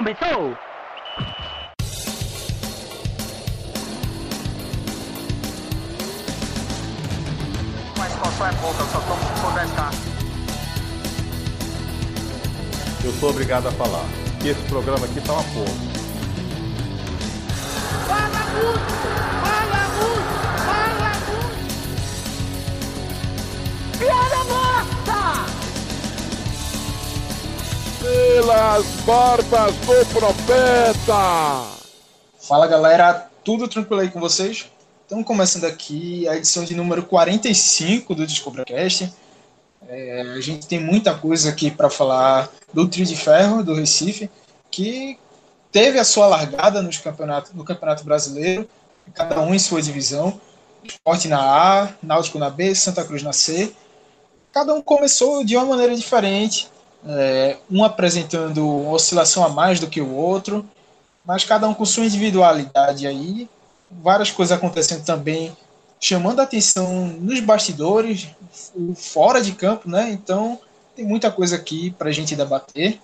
começou! Mas qual é pouca, eu só tomo se 10k. Eu sou obrigado a falar que esse programa aqui tá uma porra. Fala muito! Fala muito! Fala muito! Piada morta! Pelas barbas do profeta! Fala galera, tudo tranquilo aí com vocês? Estamos começando aqui a edição de número 45 do DescobraCast. É, a gente tem muita coisa aqui para falar do Trio de Ferro, do Recife, que teve a sua largada nos campeonato, no Campeonato Brasileiro, cada um em sua divisão. Esporte na A, Náutico na B, Santa Cruz na C. Cada um começou de uma maneira diferente, é, um apresentando oscilação a mais do que o outro, mas cada um com sua individualidade aí. Várias coisas acontecendo também, chamando a atenção nos bastidores, fora de campo, né? Então, tem muita coisa aqui para a gente debater.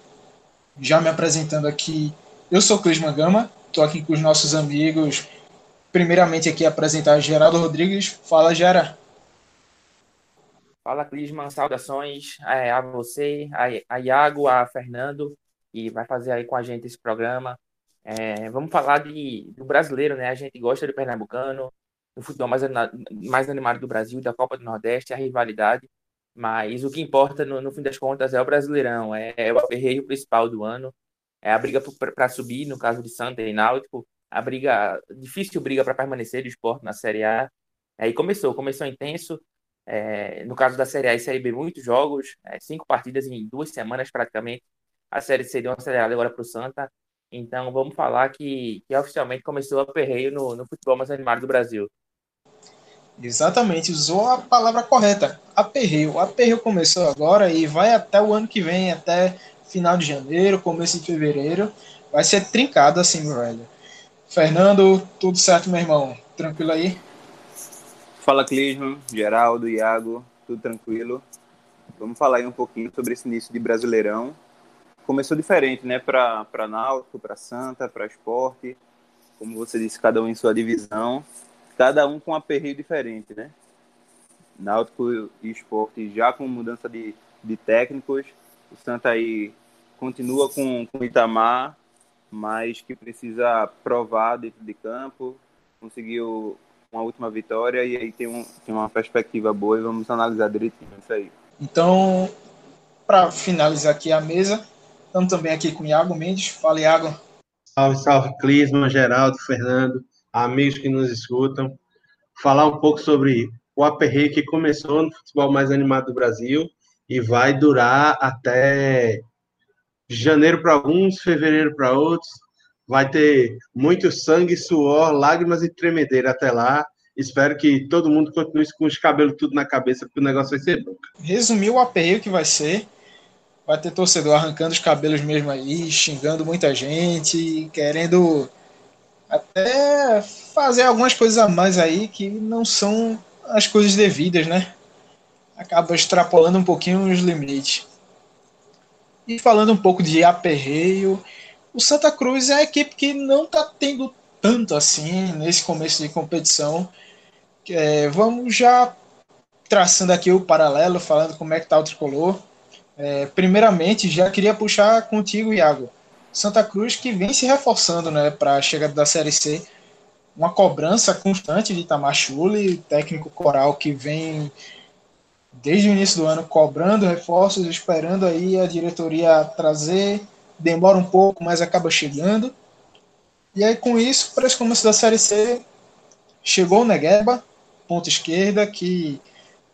Já me apresentando aqui, eu sou Clisman Gama, estou aqui com os nossos amigos. Primeiramente aqui apresentar Geraldo Rodrigues. Fala, Gera. Fala, Clisman, saudações é, a você, a, a Iago, a Fernando, que vai fazer aí com a gente esse programa. É, vamos falar de, do brasileiro, né? A gente gosta do pernambucano, do futebol mais, mais animado do Brasil, da Copa do Nordeste, a rivalidade. Mas o que importa, no, no fim das contas, é o Brasileirão, é, é o aperreio principal do ano, é a briga para subir, no caso de Santa e Náutico, a briga, difícil briga para permanecer do esporte na Série A. Aí começou, começou intenso, é, no caso da Série A e Série B, muitos jogos, é, cinco partidas em duas semanas praticamente. A Série C deu uma acelerada agora para o Santa. Então vamos falar que, que oficialmente começou a perreio no, no futebol mais animado do Brasil. Exatamente, usou a palavra correta, aperreio. O aperreio começou agora e vai até o ano que vem, até final de janeiro, começo de fevereiro. Vai ser trincado assim, velho. Fernando, tudo certo, meu irmão? Tranquilo aí? Fala, Clisman, Geraldo, Iago, tudo tranquilo? Vamos falar aí um pouquinho sobre esse início de Brasileirão. Começou diferente, né? Para Náutico, para Santa, para Esporte. Como você disse, cada um em sua divisão cada um com um aperreio diferente, né? Náutico e Esporte já com mudança de, de técnicos. O Santa aí continua com, o Itamar, mas que precisa provar dentro de campo. Conseguiu uma última vitória e aí tem, um, tem uma perspectiva boa e vamos analisar direitinho isso aí. Então, para finalizar aqui a mesa, estamos também aqui com o Iago Mendes. Fala, Iago. Salve, salve, Clisman, Geraldo, Fernando amigos que nos escutam, falar um pouco sobre o aperreio que começou no futebol mais animado do Brasil e vai durar até janeiro para alguns, fevereiro para outros. Vai ter muito sangue, suor, lágrimas e tremedeira até lá. Espero que todo mundo continue com os cabelos tudo na cabeça, porque o negócio vai ser bom. Resumir o aperreio que vai ser. Vai ter torcedor arrancando os cabelos mesmo aí, xingando muita gente, querendo até fazer algumas coisas a mais aí que não são as coisas devidas, né? Acaba extrapolando um pouquinho os limites. E falando um pouco de aperreio, o Santa Cruz é a equipe que não está tendo tanto assim nesse começo de competição. É, vamos já traçando aqui o paralelo, falando como é que tá o tricolor. É, primeiramente, já queria puxar contigo, Iago. Santa Cruz que vem se reforçando né, para a chegada da Série C. Uma cobrança constante de Itamar técnico coral que vem desde o início do ano cobrando reforços, esperando aí a diretoria trazer. Demora um pouco, mas acaba chegando. E aí, com isso, para esse começo da Série C, chegou o Negueba, ponta esquerda, que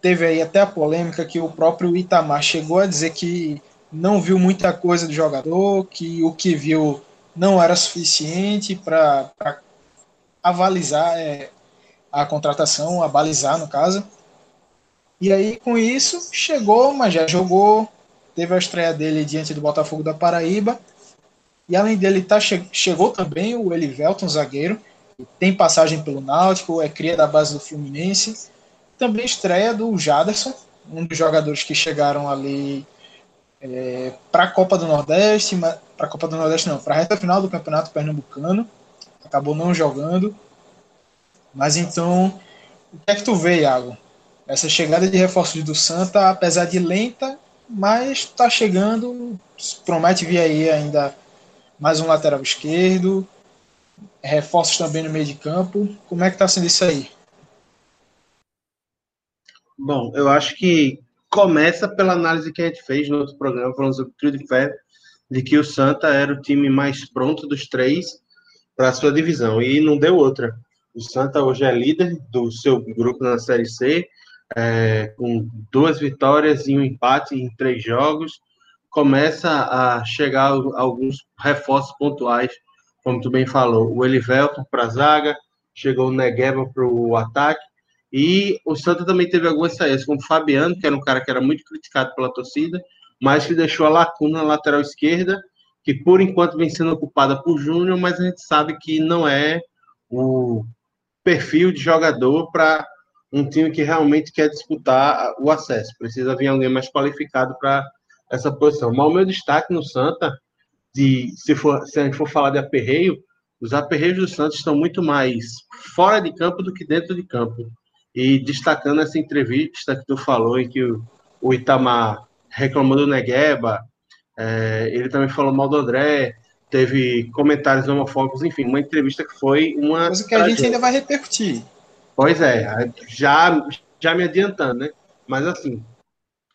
teve aí até a polêmica que o próprio Itamar chegou a dizer que não viu muita coisa do jogador, que o que viu não era suficiente para avalizar é, a contratação, abalizar no caso. E aí, com isso, chegou, mas já jogou, teve a estreia dele diante do Botafogo da Paraíba. E além dele, tá, che chegou também o Elivelton, zagueiro, tem passagem pelo Náutico, é cria da base do Fluminense. Também estreia do Jaderson, um dos jogadores que chegaram ali é, para a Copa do Nordeste, a Copa do Nordeste, não, para a reta final do Campeonato Pernambucano. Acabou não jogando. Mas então, o que é que tu vê, Iago? Essa chegada de reforços do Santa, apesar de lenta, mas está chegando. Promete vir aí ainda mais um lateral esquerdo, reforços também no meio de campo. Como é que está sendo isso aí? Bom, eu acho que começa pela análise que a gente fez no outro programa, falando sobre o trio de ferro, de que o Santa era o time mais pronto dos três para a sua divisão, e não deu outra. O Santa hoje é líder do seu grupo na Série C, é, com duas vitórias e um empate em três jogos. Começa a chegar alguns reforços pontuais, como tu bem falou. O Elivelton para a zaga, chegou o Negueba para o ataque, e o Santa também teve algumas saídas, como o Fabiano, que era um cara que era muito criticado pela torcida, mas que deixou a lacuna na lateral esquerda, que por enquanto vem sendo ocupada por Júnior, mas a gente sabe que não é o perfil de jogador para um time que realmente quer disputar o acesso. Precisa vir alguém mais qualificado para essa posição. Mas o meu destaque no Santa, de, se, for, se a gente for falar de aperreio, os aperreios do Santos estão muito mais fora de campo do que dentro de campo. E destacando essa entrevista que tu falou, em que o, o Itamar reclamou do Negueba, é, ele também falou mal do André, teve comentários homofóbicos, enfim, uma entrevista que foi uma. Coisa que a gente ainda vai repercutir. Pois é, já, já me adiantando, né? Mas assim,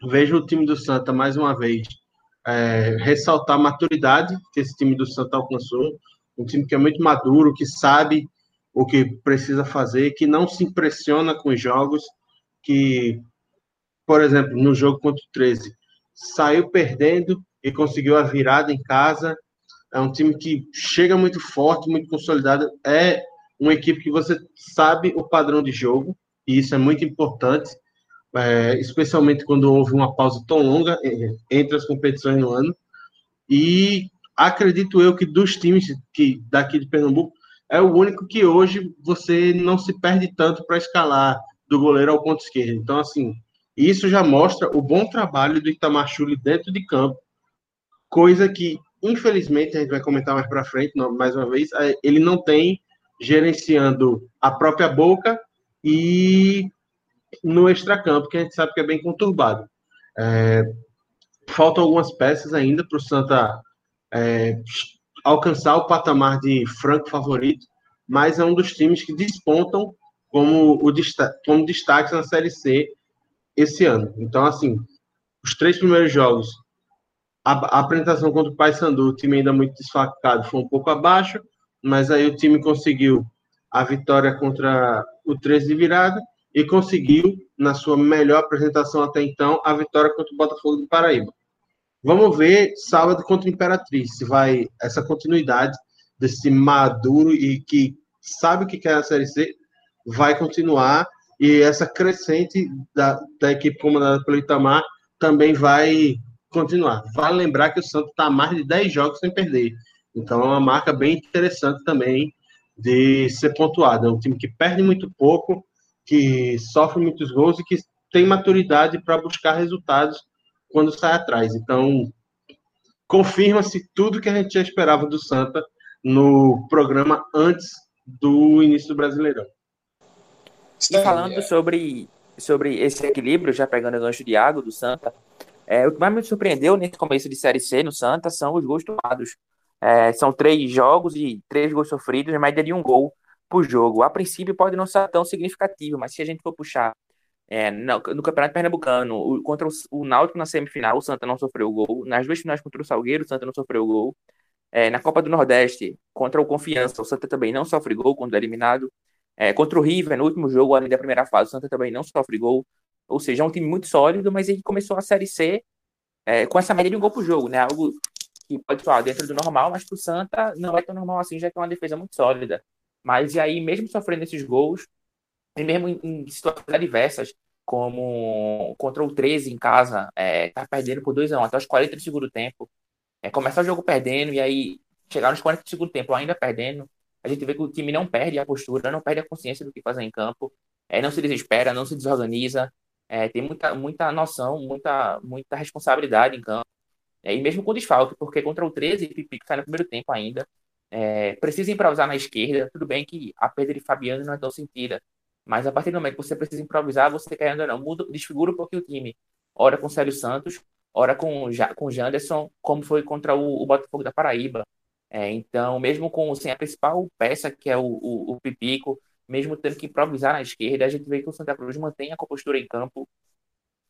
vejo o time do Santa mais uma vez é, ressaltar a maturidade que esse time do Santa alcançou, um time que é muito maduro, que sabe o que precisa fazer, que não se impressiona com os jogos, que, por exemplo, no jogo contra o 13, saiu perdendo e conseguiu a virada em casa. É um time que chega muito forte, muito consolidado. É uma equipe que você sabe o padrão de jogo, e isso é muito importante, é, especialmente quando houve uma pausa tão longa é, entre as competições no ano. E acredito eu que dos times que daqui de Pernambuco, é o único que hoje você não se perde tanto para escalar do goleiro ao ponto esquerdo. Então, assim, isso já mostra o bom trabalho do Itamar Chuli dentro de campo, coisa que, infelizmente, a gente vai comentar mais para frente, mais uma vez, é, ele não tem gerenciando a própria boca e no extracampo, que a gente sabe que é bem conturbado. É, faltam algumas peças ainda para o Santa é, alcançar o patamar de franco favorito, mas é um dos times que despontam como, o como destaque na Série C esse ano. Então, assim, os três primeiros jogos, a, a apresentação contra o Paysandu, o time ainda muito desfacado, foi um pouco abaixo, mas aí o time conseguiu a vitória contra o 13 de virada e conseguiu, na sua melhor apresentação até então, a vitória contra o Botafogo do Paraíba. Vamos ver sábado contra a Imperatriz, se vai essa continuidade desse maduro e que sabe o que quer a Série C, vai continuar e essa crescente da, da equipe comandada pelo Itamar também vai continuar. Vale lembrar que o Santos está mais de 10 jogos sem perder. Então é uma marca bem interessante também de ser pontuada. É um time que perde muito pouco, que sofre muitos gols e que tem maturidade para buscar resultados quando sai atrás. Então, confirma-se tudo que a gente já esperava do Santa no programa antes do início do Brasileirão. E falando sobre, sobre esse equilíbrio, já pegando o gancho de água do Santa, é, o que mais me surpreendeu nesse começo de Série C no Santa são os gols tomados. É, são três jogos e três gols sofridos, média de um gol por jogo. A princípio pode não ser tão significativo, mas se a gente for puxar é, no, no, Campeonato Pernambucano, o, contra o, o Náutico na semifinal, o Santa não sofreu gol. Nas duas finais contra o Salgueiro, o Santa não sofreu gol. É, na Copa do Nordeste, contra o Confiança, o Santa também não sofre gol quando é eliminado. É, contra o River, no último jogo ali da primeira fase, o Santa também não sofre gol. Ou seja, é um time muito sólido, mas ele começou a Série C é, com essa média de um gol por jogo, né? Algo que pode soar dentro do normal, mas para o Santa não é tão normal assim, já que é uma defesa muito sólida. Mas e aí, mesmo sofrendo esses gols, e mesmo em, em situações adversas, como contra o 13 em casa, é, tá perdendo por 2 a 1 até os 40 do segundo tempo. É, começar o jogo perdendo e aí chegar nos 40 do segundo tempo ainda perdendo. A gente vê que o time não perde a postura, não perde a consciência do que fazer em campo, é, não se desespera, não se desorganiza, é, tem muita, muita noção, muita, muita responsabilidade em campo. É, e mesmo com desfalque, porque contra o 13, Pipico sai no primeiro tempo ainda. É, precisa improvisar na esquerda. Tudo bem que a perda de Fabiano não é tão sentida. Mas a partir do momento que você precisa improvisar, você querendo ou não, muda, desfigura um pouquinho o time. Ora com o Célio Santos, ora com, com o Janderson, como foi contra o, o Botafogo da Paraíba. É, então, mesmo com sem a principal peça, que é o, o, o, Pipico, mesmo tendo que improvisar na esquerda, a gente vê que o Santa Cruz mantém a compostura em campo,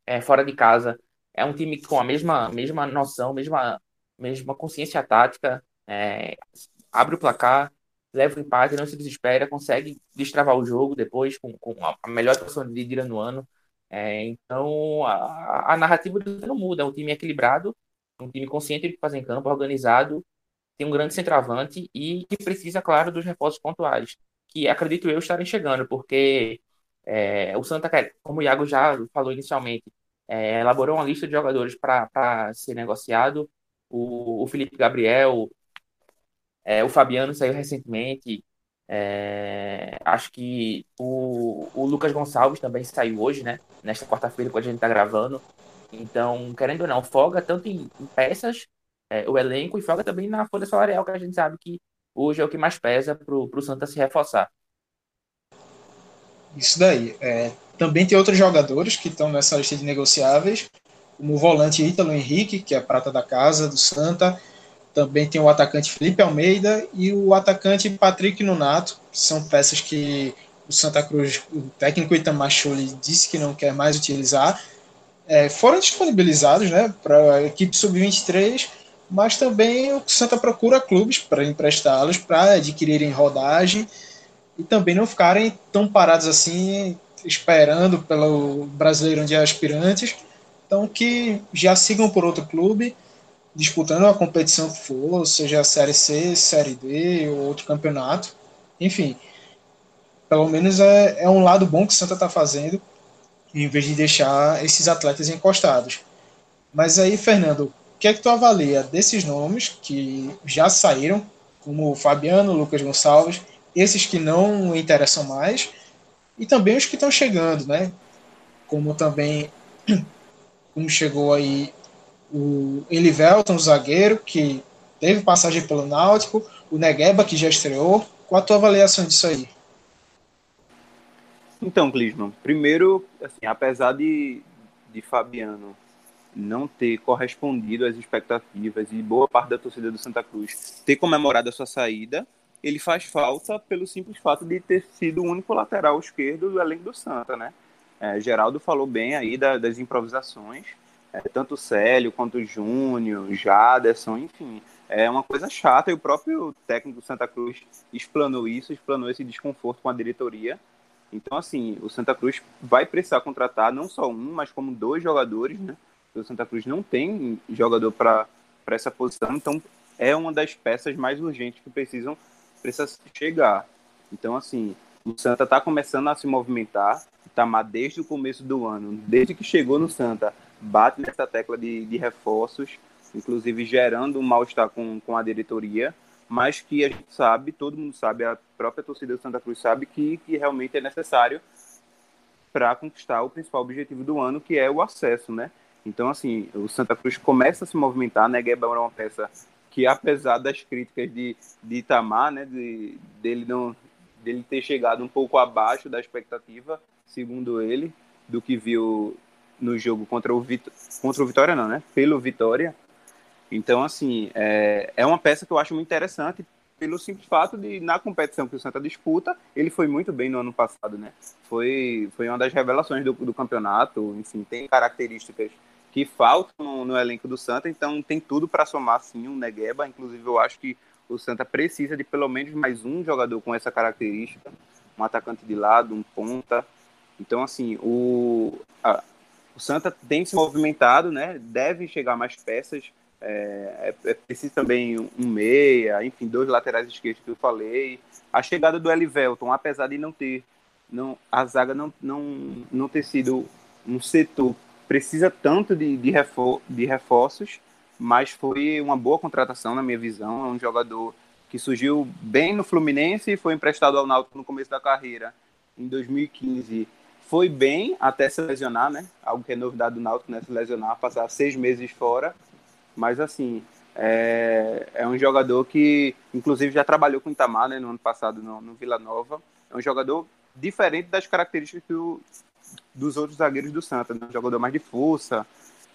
é, fora de casa. É um time com a mesma, mesma noção, mesma, mesma consciência tática, é, abre o placar, leva o empate, não se desespera, consegue destravar o jogo depois com, com a melhor atuação de Dira no ano. É, então, a, a narrativa não muda. É um time equilibrado, um time consciente de fazer em campo, organizado, tem um grande centroavante e que precisa, claro, dos reforços pontuais, que acredito eu estarem chegando, porque é, o Santa, como o Iago já falou inicialmente, é, elaborou uma lista de jogadores para ser negociado. O, o Felipe Gabriel, é, o Fabiano saiu recentemente. É, acho que o, o Lucas Gonçalves também saiu hoje, né? Nesta quarta-feira, quando a gente está gravando. Então, querendo ou não, folga tanto em, em peças, é, o elenco, e folga também na folha salarial, que a gente sabe que hoje é o que mais pesa para o Santa se reforçar. Isso daí. É, também tem outros jogadores que estão nessa lista de negociáveis, como o volante Ítalo Henrique, que é a prata da casa do Santa. Também tem o atacante Felipe Almeida e o atacante Patrick Nunato, que são peças que o Santa Cruz, o técnico Itamar disse que não quer mais utilizar. É, foram disponibilizados né, para a equipe sub-23, mas também o Santa procura clubes para emprestá-los, para adquirirem rodagem e também não ficarem tão parados assim, esperando pelo Brasileirão de Aspirantes. Então, que já sigam por outro clube, disputando a competição que for, seja a Série C, Série D ou outro campeonato. Enfim, pelo menos é, é um lado bom que o Santa está fazendo, em vez de deixar esses atletas encostados. Mas aí, Fernando, o que é que tu avalia desses nomes que já saíram, como o Fabiano, Lucas Gonçalves, esses que não interessam mais, e também os que estão chegando, né? Como também como chegou aí o Elivelton, o zagueiro, que teve passagem pelo Náutico, o Negueba, que já estreou. Qual a tua avaliação disso aí? Então, Clisman, primeiro, assim, apesar de, de Fabiano não ter correspondido às expectativas e boa parte da torcida do Santa Cruz ter comemorado a sua saída, ele faz falta pelo simples fato de ter sido o único lateral esquerdo do elenco do Santa, né? É, Geraldo falou bem aí da, das improvisações, é, tanto o Célio quanto o Júnior, Jaderson, enfim, é uma coisa chata e o próprio técnico do Santa Cruz explanou isso, explanou esse desconforto com a diretoria. Então, assim, o Santa Cruz vai precisar contratar não só um, mas como dois jogadores, né? O Santa Cruz não tem jogador para essa posição, então é uma das peças mais urgentes que precisam precisa chegar. Então, assim, o Santa está começando a se movimentar. Tamar, tá, desde o começo do ano, desde que chegou no Santa, bate nessa tecla de, de reforços, inclusive gerando um mal-estar com, com a diretoria, mas que a gente sabe, todo mundo sabe, a própria torcida do Santa Cruz sabe que, que realmente é necessário para conquistar o principal objetivo do ano, que é o acesso, né? Então, assim, o Santa Cruz começa a se movimentar, né? Gueba é uma peça que apesar das críticas de, de Itamar, né, de, dele, não, dele ter chegado um pouco abaixo da expectativa, segundo ele, do que viu no jogo contra o, Vit contra o Vitória, não, né? Pelo Vitória. Então, assim, é, é uma peça que eu acho muito interessante pelo simples fato de, na competição que o Santa disputa, ele foi muito bem no ano passado, né? Foi, foi uma das revelações do, do campeonato, enfim, tem características que faltam no, no elenco do Santa, então tem tudo para somar sim um Negueba. Inclusive, eu acho que o Santa precisa de pelo menos mais um jogador com essa característica, um atacante de lado, um ponta. Então, assim, o, a, o Santa tem se movimentado, né? Deve chegar mais peças. É, é, é preciso também um meia, enfim, dois laterais esquerdos que eu falei. A chegada do Elivelton, apesar de não ter, não, a zaga não, não, não ter sido um setor precisa tanto de, de, refor de reforços, mas foi uma boa contratação, na minha visão. É um jogador que surgiu bem no Fluminense e foi emprestado ao Náutico no começo da carreira, em 2015. Foi bem até se lesionar, né? Algo que é novidade do Náutico, né? Se lesionar, passar seis meses fora. Mas assim, é, é um jogador que, inclusive, já trabalhou com o Itamar né, no ano passado no, no Vila Nova. É um jogador diferente das características do, dos outros zagueiros do Santa. Né? Jogador mais de força.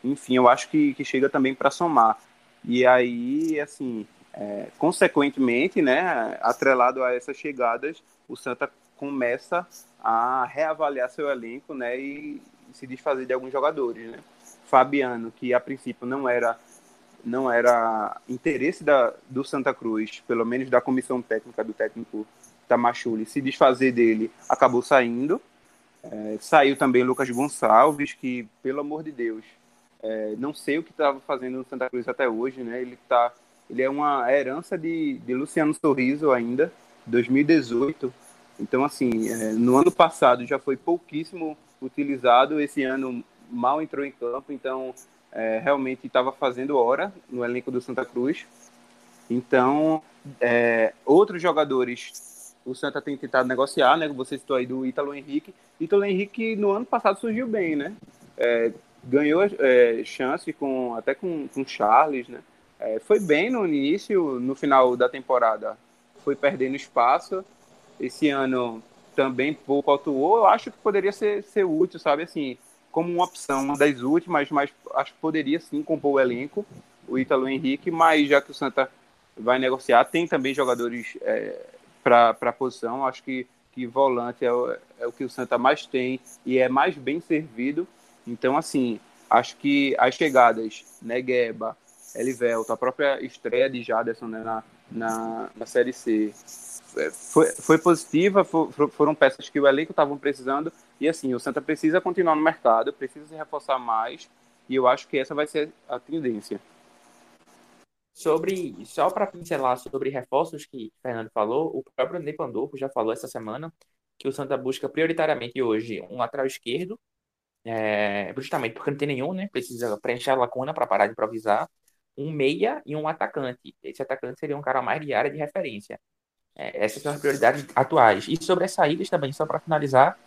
Enfim, eu acho que, que chega também para somar. E aí, assim, é, consequentemente, né, atrelado a essas chegadas, o Santa começa a reavaliar seu elenco, né, e se desfazer de alguns jogadores, né. Fabiano, que a princípio não era não era interesse da, do Santa Cruz, pelo menos da comissão técnica do técnico Tamachuli, se desfazer dele, acabou saindo. É, saiu também Lucas Gonçalves, que, pelo amor de Deus, é, não sei o que estava fazendo no Santa Cruz até hoje, né? Ele tá, ele é uma herança de, de Luciano Sorriso ainda, 2018. Então, assim, é, no ano passado já foi pouquíssimo utilizado, esse ano mal entrou em campo, então é, realmente estava fazendo hora no elenco do Santa Cruz. Então, é, outros jogadores, o Santa tem tentado negociar, né? Você citou aí do Ítalo Henrique. Ítalo Henrique no ano passado surgiu bem, né? É, ganhou é, chance com até com, com Charles, né? É, foi bem no início, no final da temporada foi perdendo espaço. Esse ano também pouco atuou. Eu acho que poderia ser, ser útil, sabe? Assim, como uma opção, das últimas, mas acho que poderia sim compor o elenco, o Ítalo Henrique, mas já que o Santa vai negociar, tem também jogadores é, para a posição. Acho que, que volante é o, é o que o Santa mais tem e é mais bem servido. Então, assim, acho que as chegadas, Negueba, Elivelto, a própria estreia de Jaderson né, na, na, na Série C, é, foi, foi positiva, for, foram peças que o elenco estavam precisando, e assim, o Santa precisa continuar no mercado, precisa se reforçar mais, e eu acho que essa vai ser a tendência. Sobre, só para pincelar sobre reforços que o Fernando falou, o próprio André Pandolfo já falou essa semana que o Santa busca prioritariamente hoje um lateral esquerdo é, justamente porque não tem nenhum, né? Precisa preencher a lacuna para parar de improvisar. Um meia e um atacante. Esse atacante seria um cara mais de área de referência. É, essas são as prioridades atuais. E sobre as saídas também, só para finalizar,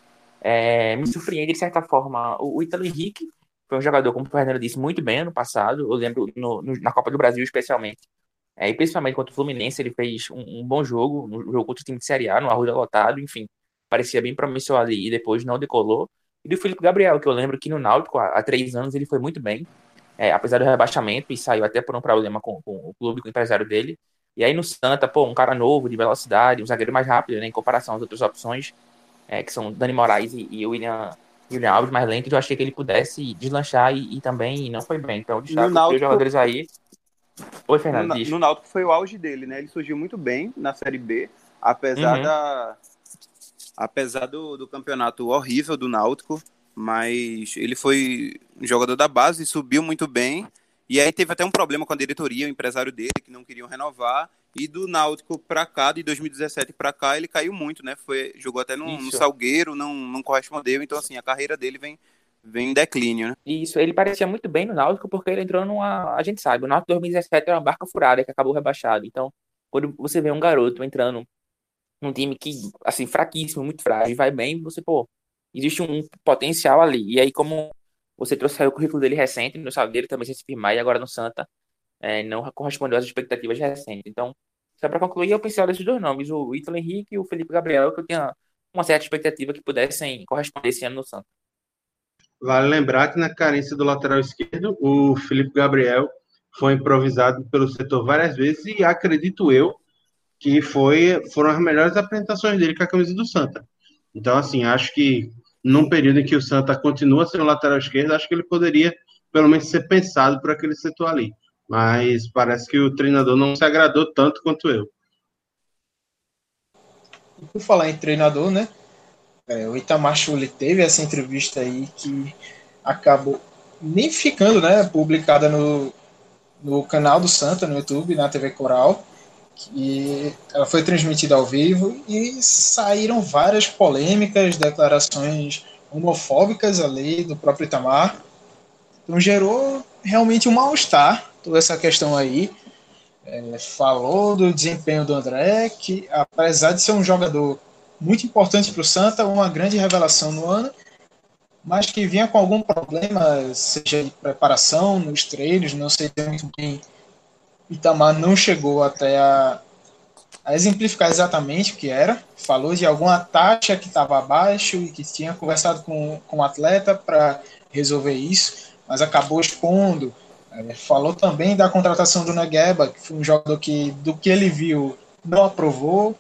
é, me surpreende de certa forma o, o Ítalo Henrique. Foi um jogador, como o Fernando disse, muito bem ano passado. Eu lembro no, no, na Copa do Brasil, especialmente. É, e principalmente contra o Fluminense, ele fez um, um, bom jogo, no jogo contra o time de Série A, no Arruda lotado, enfim. Parecia bem promissor ali e depois não decolou e do Felipe Gabriel, que eu lembro que no Náutico, há, há três anos, ele foi muito bem, é, apesar do rebaixamento, e saiu até por um problema com, com, o clube, com o empresário dele. E aí no Santa, pô, um cara novo, de velocidade, um zagueiro mais rápido, né, em comparação às outras opções, é, que são Dani Moraes e, e William, William Alves mais lentos, eu achei que ele pudesse deslanchar e, e também não foi bem. Então, destaque Náutico... os jogadores aí. Oi, Fernando. No, no Náutico foi o auge dele, né? Ele surgiu muito bem na Série B, apesar uhum. da apesar do, do campeonato horrível do Náutico, mas ele foi um jogador da base, subiu muito bem. E aí teve até um problema com a diretoria, o empresário dele, que não queriam renovar. E do Náutico para cá, de 2017 para cá, ele caiu muito, né? Foi, jogou até no, no, Salgueiro, não, não correspondeu. Então, assim, a carreira dele vem, vem em declínio, né? Isso, ele parecia muito bem no Náutico, porque ele entrou numa. A gente sabe, o Náutico 2017 era uma barca furada que acabou rebaixado. Então, quando você vê um garoto entrando um time que, assim, fraquíssimo, muito frágil, vai bem, você, pô, existe um potencial ali. E aí, como você trouxe o currículo dele recente, no Salgueiro também sem se firmar, e agora no Santa, é, não correspondeu às expectativas recentes. Então, só para concluir, eu pensei desses dois nomes, o Ítalo Henrique e o Felipe Gabriel, que eu tinha uma certa expectativa que pudessem corresponder esse ano no Santa. Vale lembrar que na carência do lateral esquerdo, o Felipe Gabriel foi improvisado pelo setor várias vezes e acredito eu que foi, foram as melhores apresentações dele com a camisa do Santa. Então, assim, acho que num período em que o Santa continua sendo lateral esquerdo, acho que ele poderia, pelo menos, ser pensado por aquele setor ali. Mas parece que o treinador não se agradou tanto quanto eu. Por falar em treinador, né? É, o Itamar Chuli teve essa entrevista aí que acabou nem ficando, né, publicada no, no canal do Santa, no YouTube, na TV Coral que ela foi transmitida ao vivo e saíram várias polêmicas, declarações homofóbicas ali do próprio Itamar. Então gerou realmente um mal-estar toda essa questão aí. É, falou do desempenho do André, que apesar de ser um jogador muito importante para o Santa, uma grande revelação no ano, mas que vinha com algum problema, seja de preparação nos treinos, não sei muito bem. Itamar não chegou até a, a exemplificar exatamente o que era. Falou de alguma taxa que estava abaixo e que tinha conversado com, com o atleta para resolver isso, mas acabou expondo. É, falou também da contratação do Negueba, que foi um jogador que, do que ele viu, não aprovou.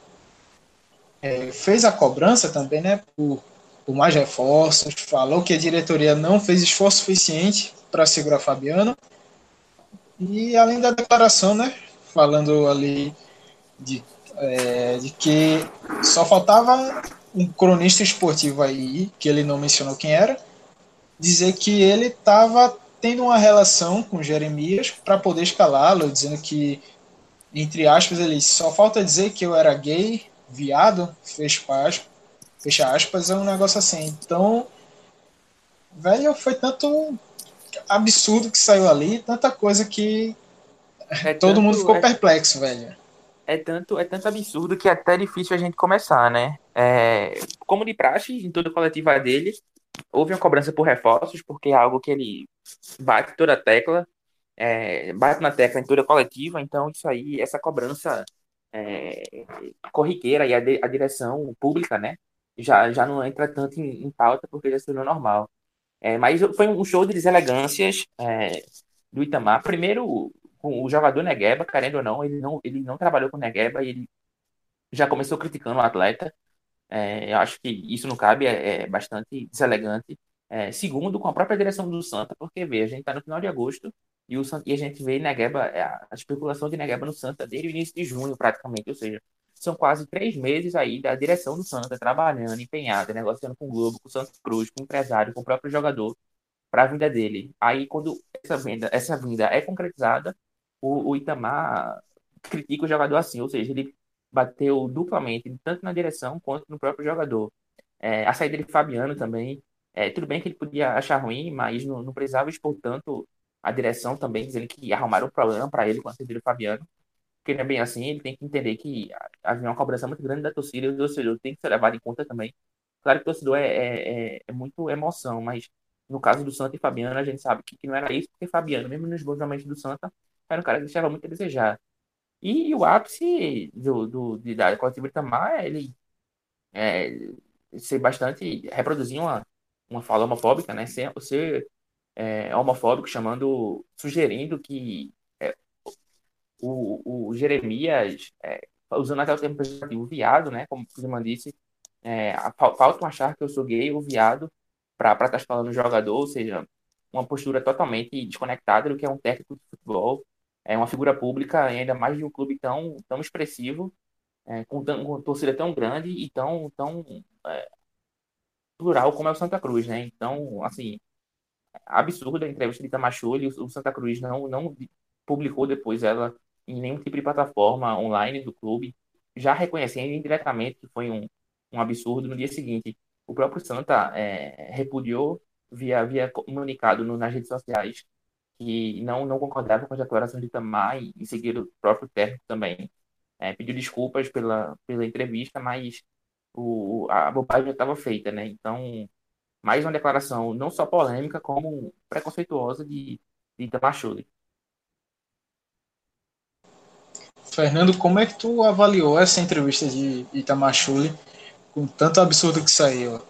É, fez a cobrança também, né, por, por mais reforços. Falou que a diretoria não fez esforço suficiente para segurar Fabiano. E além da declaração, né, falando ali de é, de que só faltava um cronista esportivo aí, que ele não mencionou quem era, dizer que ele estava tendo uma relação com Jeremias para poder escalá-lo, dizendo que, entre aspas, ele só falta dizer que eu era gay, viado, fecha aspas, fecha aspas, é um negócio assim. Então, velho, foi tanto absurdo que saiu ali, tanta coisa que é todo tanto, mundo ficou é... perplexo, velho é tanto, é tanto absurdo que é até difícil a gente começar, né? É, como de praxe, em toda a coletiva dele, houve uma cobrança por reforços, porque é algo que ele bate toda a tecla, é, bate na tecla em toda a coletiva, então isso aí, essa cobrança é, corriqueira e a, de, a, direção pública, né? Já, já não entra tanto em, em pauta porque já se tornou normal. É, mas foi um show de deselegâncias é, do Itamar. Primeiro, o jogador Negueba, querendo ou não, ele não, ele não trabalhou com Negueba e ele já começou criticando o atleta. É, eu acho que isso não cabe, é, é bastante deselegante. É, segundo, com a própria direção do Santa, porque vê, a gente está no final de agosto e, o, e a gente vê Negueba, é, a especulação de Negueba no Santa desde o início de junho, praticamente. Ou seja, são quase três meses aí da direção do Santa trabalhando, empenhada, negociando com o Globo, com o Santa Cruz, com o empresário, com o próprio jogador para a vinda dele. Aí, quando essa venda, essa vinda é concretizada, o, o Itamar critica o jogador assim, ou seja, ele bateu duplamente, tanto na direção quanto no próprio jogador. É, a saída de Fabiano também, é, tudo bem que ele podia achar ruim, mas não, não precisava expor tanto a direção também, dizendo que arrumaram um problema para ele com saída de Fabiano, porque não é bem assim, ele tem que entender que havia uma cobrança muito grande da torcida e o torcedor tem que ser levado em conta também. Claro que o torcedor é, é, é, é muito emoção, mas no caso do Santa e Fabiano, a gente sabe que, que não era isso, porque Fabiano, mesmo nos bons momentos do Santa, era um cara que deixava muito a desejar. E, e o ápice do, do, de, da coletiva Itamar é ele é, ser bastante. reproduzir uma, uma fala homofóbica, né? Ser, ser é, homofóbico, chamando. sugerindo que é, o, o Jeremias, é, usando até o termo pejorativo, viado, né? Como o Zimman disse, é, falta achar que eu sou gay ou viado para estar tá falando jogador, ou seja, uma postura totalmente desconectada do que é um técnico de futebol é uma figura pública ainda mais de um clube tão, tão expressivo, é, com, com torcida tão grande e tão, tão é, plural como é o Santa Cruz, né? Então, assim, absurda a entrevista de Tamachule, o, Santa Cruz não, não publicou depois ela em nenhum tipo de plataforma online do clube, já reconhecendo indiretamente que foi um, um absurdo. No dia seguinte, o próprio Santa é, repudiou via, via comunicado no, nas redes sociais que não, não concordava com as declarações de Itamar e, em seguir o próprio técnico também. É, pediu desculpas pela, pela entrevista, mas o, a bobagem já estava feita, né? Então, mais uma declaração não só polêmica, como preconceituosa de, de Itamar Schulli. Fernando, como é que tu avaliou essa entrevista de Itamar Schulli com tanto absurdo que saiu?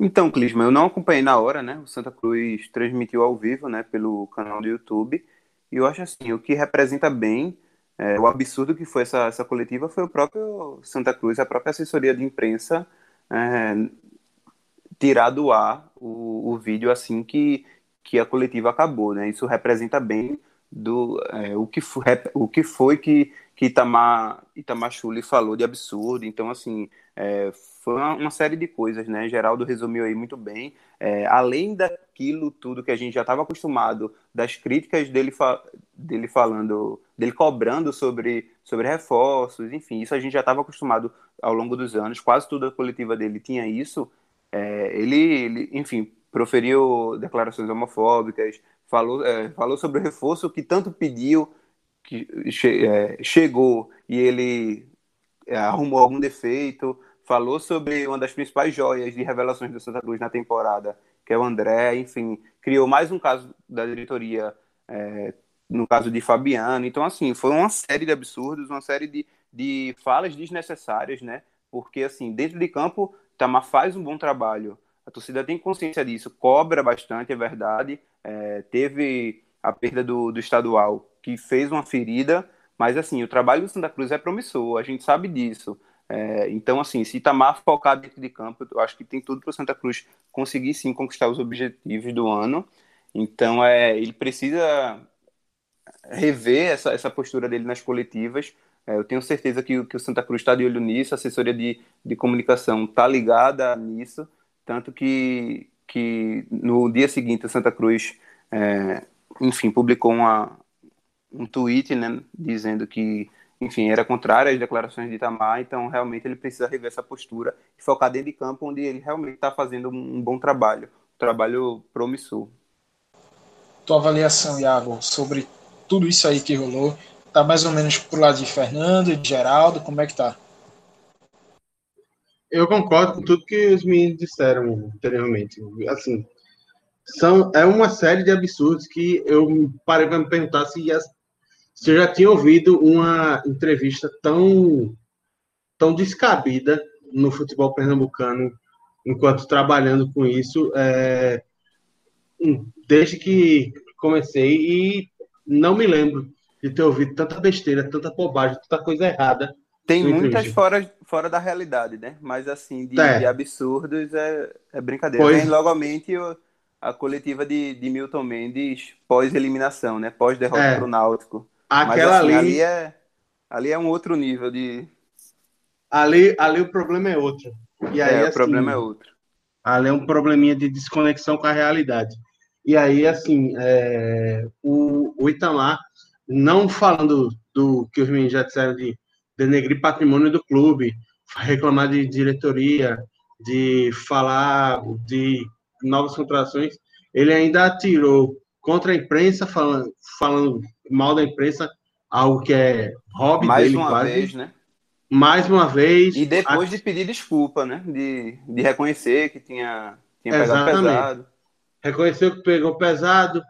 Então, Clisma, eu não acompanhei na hora, né? O Santa Cruz transmitiu ao vivo, né, pelo canal do YouTube. E eu acho assim, o que representa bem é, o absurdo que foi essa, essa coletiva foi o próprio Santa Cruz, a própria assessoria de imprensa é, tirar do ar o, o vídeo assim que, que a coletiva acabou, né? Isso representa bem do é, o, que foi, o que foi que, que Itamar, Itamar Chuli falou de absurdo. Então, assim, é, foi uma, série de coisas, né? Geraldo resumiu aí muito bem. É, além daquilo tudo que a gente já estava acostumado, das críticas dele, fa dele falando, dele cobrando sobre, sobre reforços, enfim, isso a gente já estava acostumado ao longo dos anos. Quase toda a coletiva dele tinha isso. É, ele, ele, enfim, proferiu declarações homofóbicas, falou, é, falou sobre o reforço que tanto pediu, que che, é, chegou e ele é, arrumou algum defeito, falou sobre uma das principais joias de revelações do Santa Cruz na temporada, que é o André, enfim, criou mais um caso da diretoria, é, no caso de Fabiano. Então, assim, foi uma série de absurdos, uma série de, de falas desnecessárias, né? Porque, assim, dentro de campo, Tamar faz um bom trabalho. A torcida tem consciência disso, cobra bastante, é verdade. É, teve a perda do, do estadual, que fez uma ferida, mas, assim, o trabalho do Santa Cruz é promissor, a gente sabe disso. É, então, assim, se Itamar focar dentro de campo, eu acho que tem tudo para o Santa Cruz conseguir sim conquistar os objetivos do ano. Então, é, ele precisa rever essa, essa postura dele nas coletivas. É, eu tenho certeza que, que o Santa Cruz está de olho nisso, a assessoria de, de comunicação está ligada nisso, tanto que, que no dia seguinte o Santa Cruz, é, enfim, publicou uma, um tweet né, dizendo que enfim, era contrário às declarações de Itamar, então realmente ele precisa rever essa postura e focar dentro de campo onde ele realmente está fazendo um bom trabalho, um trabalho promissor. Tua avaliação, Iago, sobre tudo isso aí que rolou, tá mais ou menos pro lado de Fernando e de Geraldo, como é que tá? Eu concordo com tudo que os meninos disseram anteriormente. Assim, são, é uma série de absurdos que eu parei para me perguntar se as você já tinha ouvido uma entrevista tão, tão descabida no futebol pernambucano enquanto trabalhando com isso, é, desde que comecei e não me lembro de ter ouvido tanta besteira, tanta bobagem, tanta coisa errada. Tem muitas fora, fora da realidade, né? Mas assim, de, é. de absurdos é, é brincadeira. Pois... Vem logamente a coletiva de, de Milton Mendes pós-eliminação, né? Pós-derrota é. para o Náutico. Aquela Mas, assim, ali, ali é ali é um outro nível de ali ali o problema é outro. E aí é, assim, o problema é outro. Ali é um probleminha de desconexão com a realidade. E aí assim, é, o, o Itamar não falando do que os meninos já disseram de denegrir patrimônio do clube, reclamar de diretoria, de falar de novas contratações, ele ainda atirou contra a imprensa, falando, falando mal da imprensa, algo que é hobby Mais dele uma quase. vez, né? Mais uma vez. E depois a... de pedir desculpa, né? De, de reconhecer que tinha, tinha pegado pesado. Reconheceu que pegou pesado,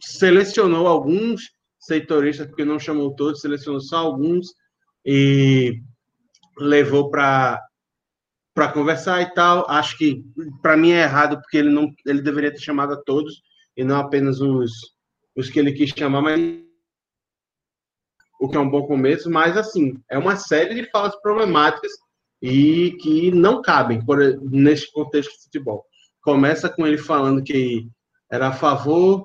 selecionou alguns seitoristas, porque não chamou todos, selecionou só alguns e levou para para conversar e tal. Acho que para mim é errado porque ele não ele deveria ter chamado a todos e não apenas os os que ele quis chamar, mas o que é um bom começo, mas assim, é uma série de falas problemáticas e que não cabem por, neste contexto de futebol. Começa com ele falando que era a favor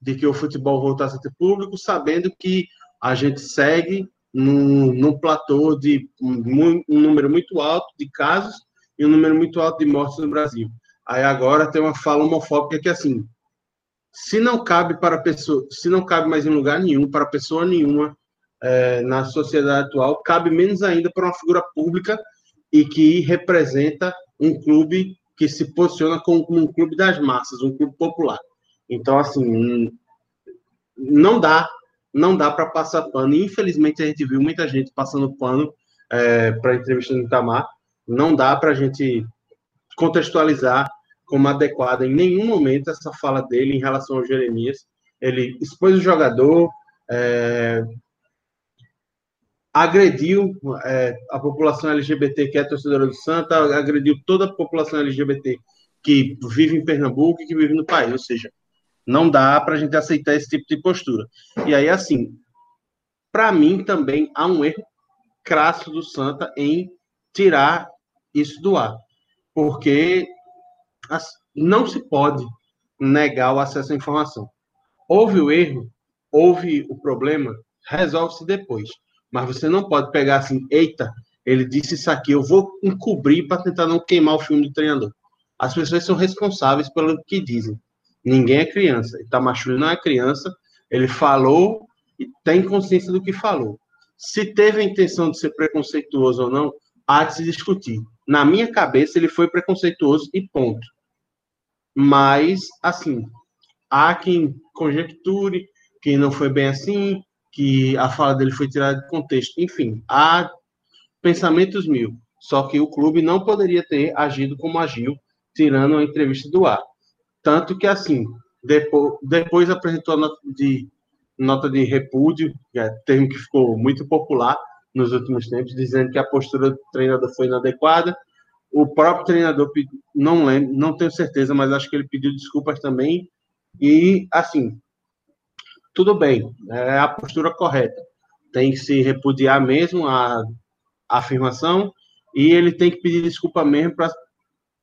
de que o futebol voltasse a ter público, sabendo que a gente segue num, num platô de um, um número muito alto de casos e um número muito alto de mortes no Brasil. Aí agora tem uma fala homofóbica que assim, se não cabe para pessoa, se não cabe mais em lugar nenhum para pessoa nenhuma é, na sociedade atual, cabe menos ainda para uma figura pública e que representa um clube que se posiciona como um clube das massas, um clube popular. Então, assim, não dá, não dá para passar pano. Infelizmente, a gente viu muita gente passando pano é, para a entrevista do Itamar. Não dá para a gente contextualizar como adequada em nenhum momento essa fala dele em relação ao Jeremias. Ele expôs o jogador, é, agrediu é, a população LGBT que é torcedora do Santa, agrediu toda a população LGBT que vive em Pernambuco e que vive no país. Ou seja, não dá para a gente aceitar esse tipo de postura. E aí, assim, para mim também há um erro crasso do Santa em tirar isso do ar. Porque não se pode negar o acesso à informação. Houve o erro, houve o problema, resolve-se depois. Mas você não pode pegar assim, eita, ele disse isso aqui, eu vou encobrir para tentar não queimar o filme do treinador. As pessoas são responsáveis pelo que dizem. Ninguém é criança. Itamachuri não é criança. Ele falou e tem consciência do que falou. Se teve a intenção de ser preconceituoso ou não, há de se discutir. Na minha cabeça, ele foi preconceituoso e ponto. Mas, assim, há quem conjecture que não foi bem assim, que a fala dele foi tirada de contexto. Enfim, há pensamentos mil. Só que o clube não poderia ter agido como agiu, tirando a entrevista do ar. Tanto que, assim, depois, depois apresentou a nota de, nota de repúdio, que é termo que ficou muito popular nos últimos tempos, dizendo que a postura do treinador foi inadequada. O próprio treinador, não lembro, não tenho certeza, mas acho que ele pediu desculpas também. E, assim, tudo bem, é a postura correta. Tem que se repudiar mesmo a, a afirmação e ele tem que pedir desculpa mesmo para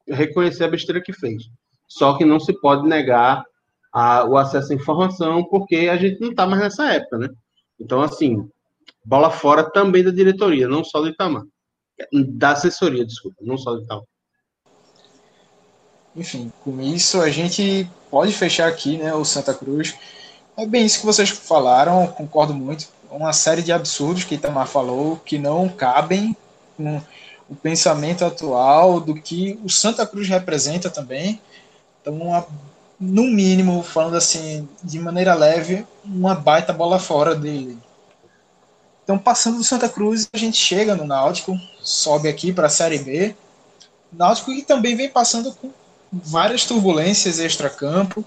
reconhecer a besteira que fez. Só que não se pode negar a, o acesso à informação, porque a gente não está mais nessa época, né? Então, assim, bola fora também da diretoria, não só do Itamar. Da assessoria, desculpa, não só do Itamar. Enfim, com isso a gente pode fechar aqui, né, o Santa Cruz. É bem isso que vocês falaram, concordo muito. Uma série de absurdos que Itamar falou que não cabem com o pensamento atual do que o Santa Cruz representa também. Então, uma, no mínimo, falando assim, de maneira leve, uma baita bola fora dele. Então, passando do Santa Cruz, a gente chega no Náutico, sobe aqui para a Série B. Náutico que também vem passando com várias turbulências extra-campo.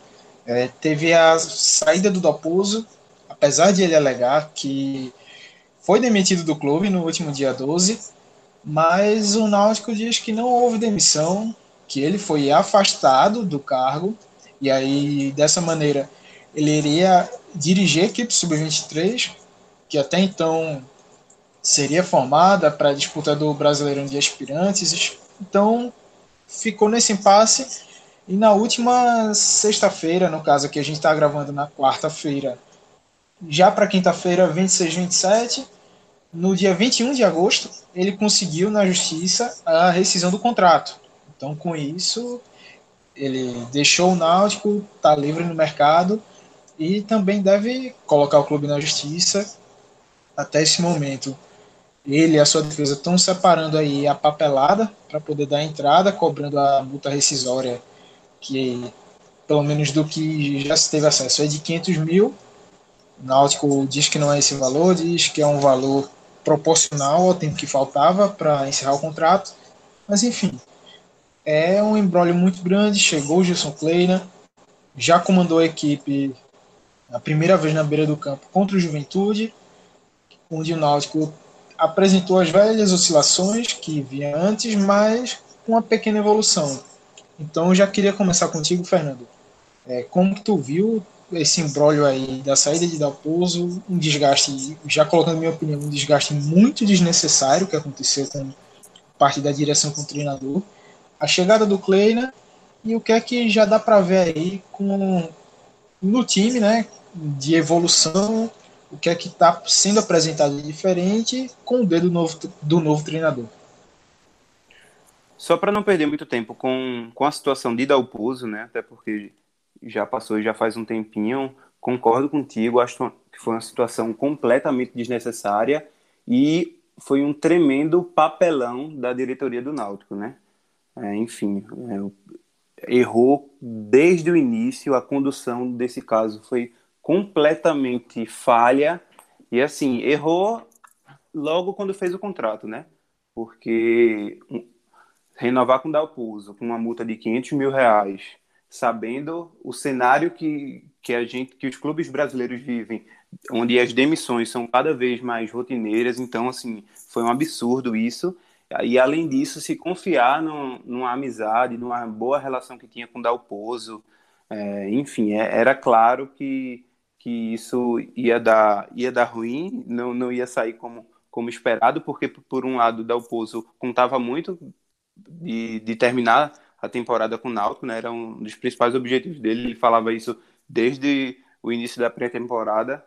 É, teve a saída do Dalpozo, apesar de ele alegar que foi demitido do clube no último dia 12, mas o Náutico diz que não houve demissão, que ele foi afastado do cargo, e aí dessa maneira ele iria dirigir a equipe sub-23, que até então seria formada para a disputa do Brasileirão de Aspirantes. Então ficou nesse impasse. E na última sexta-feira, no caso aqui, a gente está gravando na quarta-feira, já para quinta-feira, 26, 27, no dia 21 de agosto, ele conseguiu na justiça a rescisão do contrato. Então, com isso, ele deixou o Náutico, está livre no mercado e também deve colocar o clube na justiça. Até esse momento, ele e a sua defesa estão separando aí a papelada para poder dar entrada, cobrando a multa rescisória, que pelo menos do que já se teve acesso é de 500 mil. O Náutico diz que não é esse valor, diz que é um valor proporcional ao tempo que faltava para encerrar o contrato. Mas enfim, é um embrólio muito grande. Chegou o Gilson Kleina, já comandou a equipe a primeira vez na beira do campo contra o Juventude, onde o Náutico apresentou as velhas oscilações que via antes, mas com uma pequena evolução. Então eu já queria começar contigo, Fernando. É, como que tu viu esse embrólio aí da saída de Dalpozo, um desgaste, já colocando minha opinião, um desgaste muito desnecessário que aconteceu com parte da direção com o treinador, a chegada do Kleina e o que é que já dá para ver aí com no time, né, de evolução, o que é que está sendo apresentado de diferente com o dedo novo, do novo treinador. Só para não perder muito tempo com, com a situação de Dalpozo, né, até porque já passou já faz um tempinho. Concordo contigo, acho que foi uma situação completamente desnecessária e foi um tremendo papelão da diretoria do Náutico, né? É, enfim, é, errou desde o início, a condução desse caso foi completamente falha e assim, errou logo quando fez o contrato, né? Porque renovar com Dalpuso com uma multa de 500 mil reais sabendo o cenário que, que a gente, que os clubes brasileiros vivem, onde as demissões são cada vez mais rotineiras. Então, assim, foi um absurdo isso. E além disso, se confiar numa amizade, numa boa relação que tinha com Dalpozo, é, enfim, é, era claro que, que isso ia dar, ia dar ruim, não, não ia sair como, como esperado, porque, por um lado, Dalpozo contava muito de, de terminar a temporada com o Náutico, né? Era um dos principais objetivos dele. Ele falava isso desde o início da pré-temporada.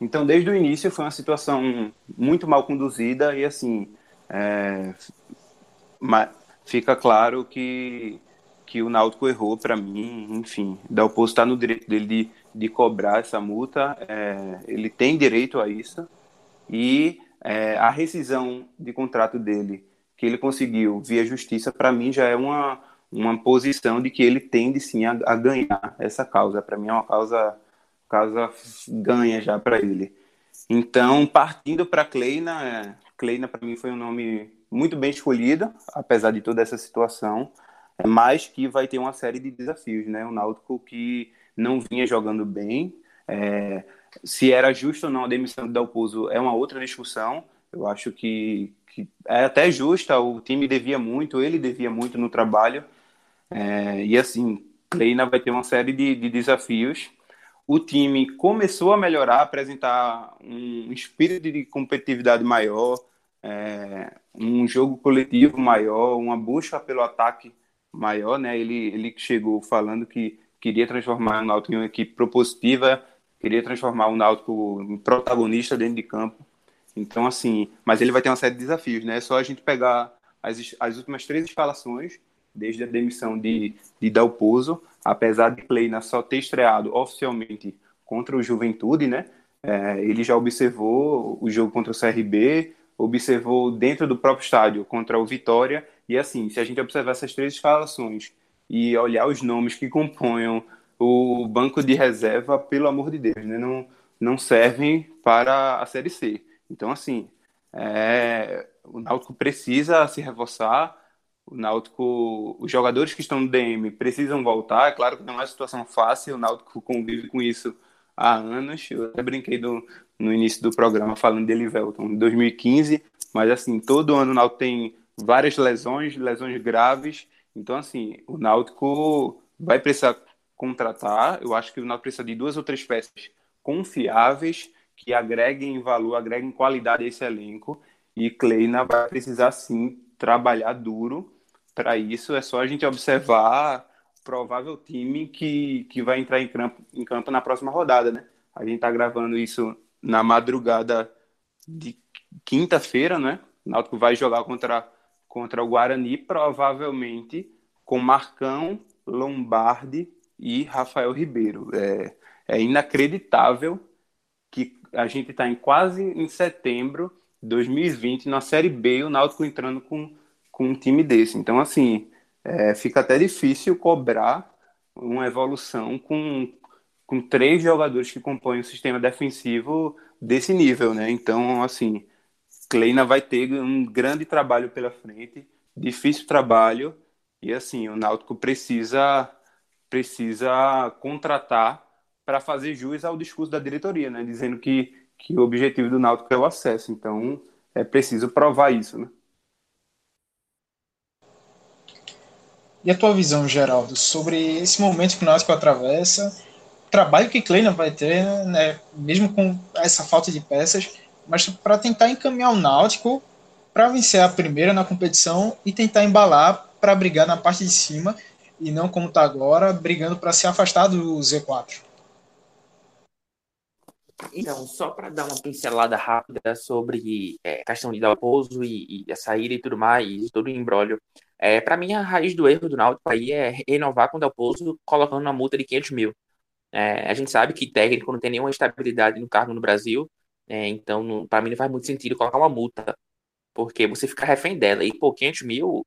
Então, desde o início foi uma situação muito mal conduzida e assim, é, fica claro que que o Náutico errou para mim, enfim, Dalpozo está no direito dele de, de cobrar essa multa, é, ele tem direito a isso e é, a rescisão de contrato dele que ele conseguiu via justiça, para mim já é uma, uma posição de que ele tende sim a, a ganhar essa causa. Para mim é uma causa, causa ganha já para ele. Então, partindo para Kleina, é, Kleina para mim foi um nome muito bem escolhida, apesar de toda essa situação, mas que vai ter uma série de desafios, né? O Náutico que não vinha jogando bem, é, se era justo ou não a demissão do Dalpozo é uma outra discussão. Eu acho que, que é até justa, o time devia muito, ele devia muito no trabalho. É, e assim, Kleina vai ter uma série de, de, desafios. O time começou a melhorar, apresentar um espírito de competitividade maior, é, um jogo coletivo maior, uma busca pelo ataque maior, né? Ele, ele chegou falando que queria transformar o Náutico em uma equipe propositiva, queria transformar o Náutico em protagonista dentro de campo. Então, assim, mas ele vai ter uma série de desafios, né? É só a gente pegar as, as últimas três escalações, desde a demissão de, de Dalpozo, apesar de Kleina só ter estreado oficialmente contra o Juventude, né? É, ele já observou o jogo contra o CRB, observou dentro do próprio estádio contra o Vitória, e assim, se a gente observar essas três escalações e olhar os nomes que componham o banco de reserva, pelo amor de Deus, né? não, não servem para a Série C. Então, assim, é, o Náutico precisa se reforçar, o Náutico, os jogadores que estão no DM precisam voltar. É claro que não é uma situação fácil, o Náutico convive com isso há anos. Eu até brinquei do, no início do programa falando de Elivelton, em 2015, mas assim, todo ano o Náutico tem várias lesões, lesões graves. Então, assim, o Náutico vai precisar contratar. Eu acho que o Náutico precisa de duas ou três peças confiáveis que agreguem valor, agreguem qualidade a esse elenco. E Kleina vai precisar sim trabalhar duro para isso. É só a gente observar o provável time que, que vai entrar em campo, em campo na próxima rodada, né? A gente está gravando isso na madrugada de quinta-feira, né? O Náutico vai jogar contra, contra o Guarani, provavelmente com Marcão, Lombardi e Rafael Ribeiro. É, é inacreditável a gente está em quase em setembro de 2020, na Série B, o Náutico entrando com, com um time desse. Então, assim, é, fica até difícil cobrar uma evolução com, com três jogadores que compõem o sistema defensivo desse nível, né? Então, assim, Kleina vai ter um grande trabalho pela frente, difícil trabalho, e assim, o Náutico precisa precisa contratar para fazer jus ao discurso da diretoria, né? Dizendo que, que o objetivo do Náutico é o acesso. Então, é preciso provar isso, né? E a tua visão, Geraldo, sobre esse momento que o Náutico atravessa, trabalho que Kleina vai ter, né, mesmo com essa falta de peças, mas para tentar encaminhar o Náutico para vencer a primeira na competição e tentar embalar para brigar na parte de cima e não como está agora, brigando para se afastar do Z4. Então, só para dar uma pincelada rápida sobre é, questão de dar pouso e, e, a saída e tudo mais, todo o embrólio. É, para mim, a raiz do erro do Náutico aí é renovar com o Dalpozo colocando uma multa de 500 mil. É, a gente sabe que técnico não tem nenhuma estabilidade no cargo no Brasil, é, então para mim não faz muito sentido colocar uma multa, porque você fica refém dela. E, pô, 500 mil,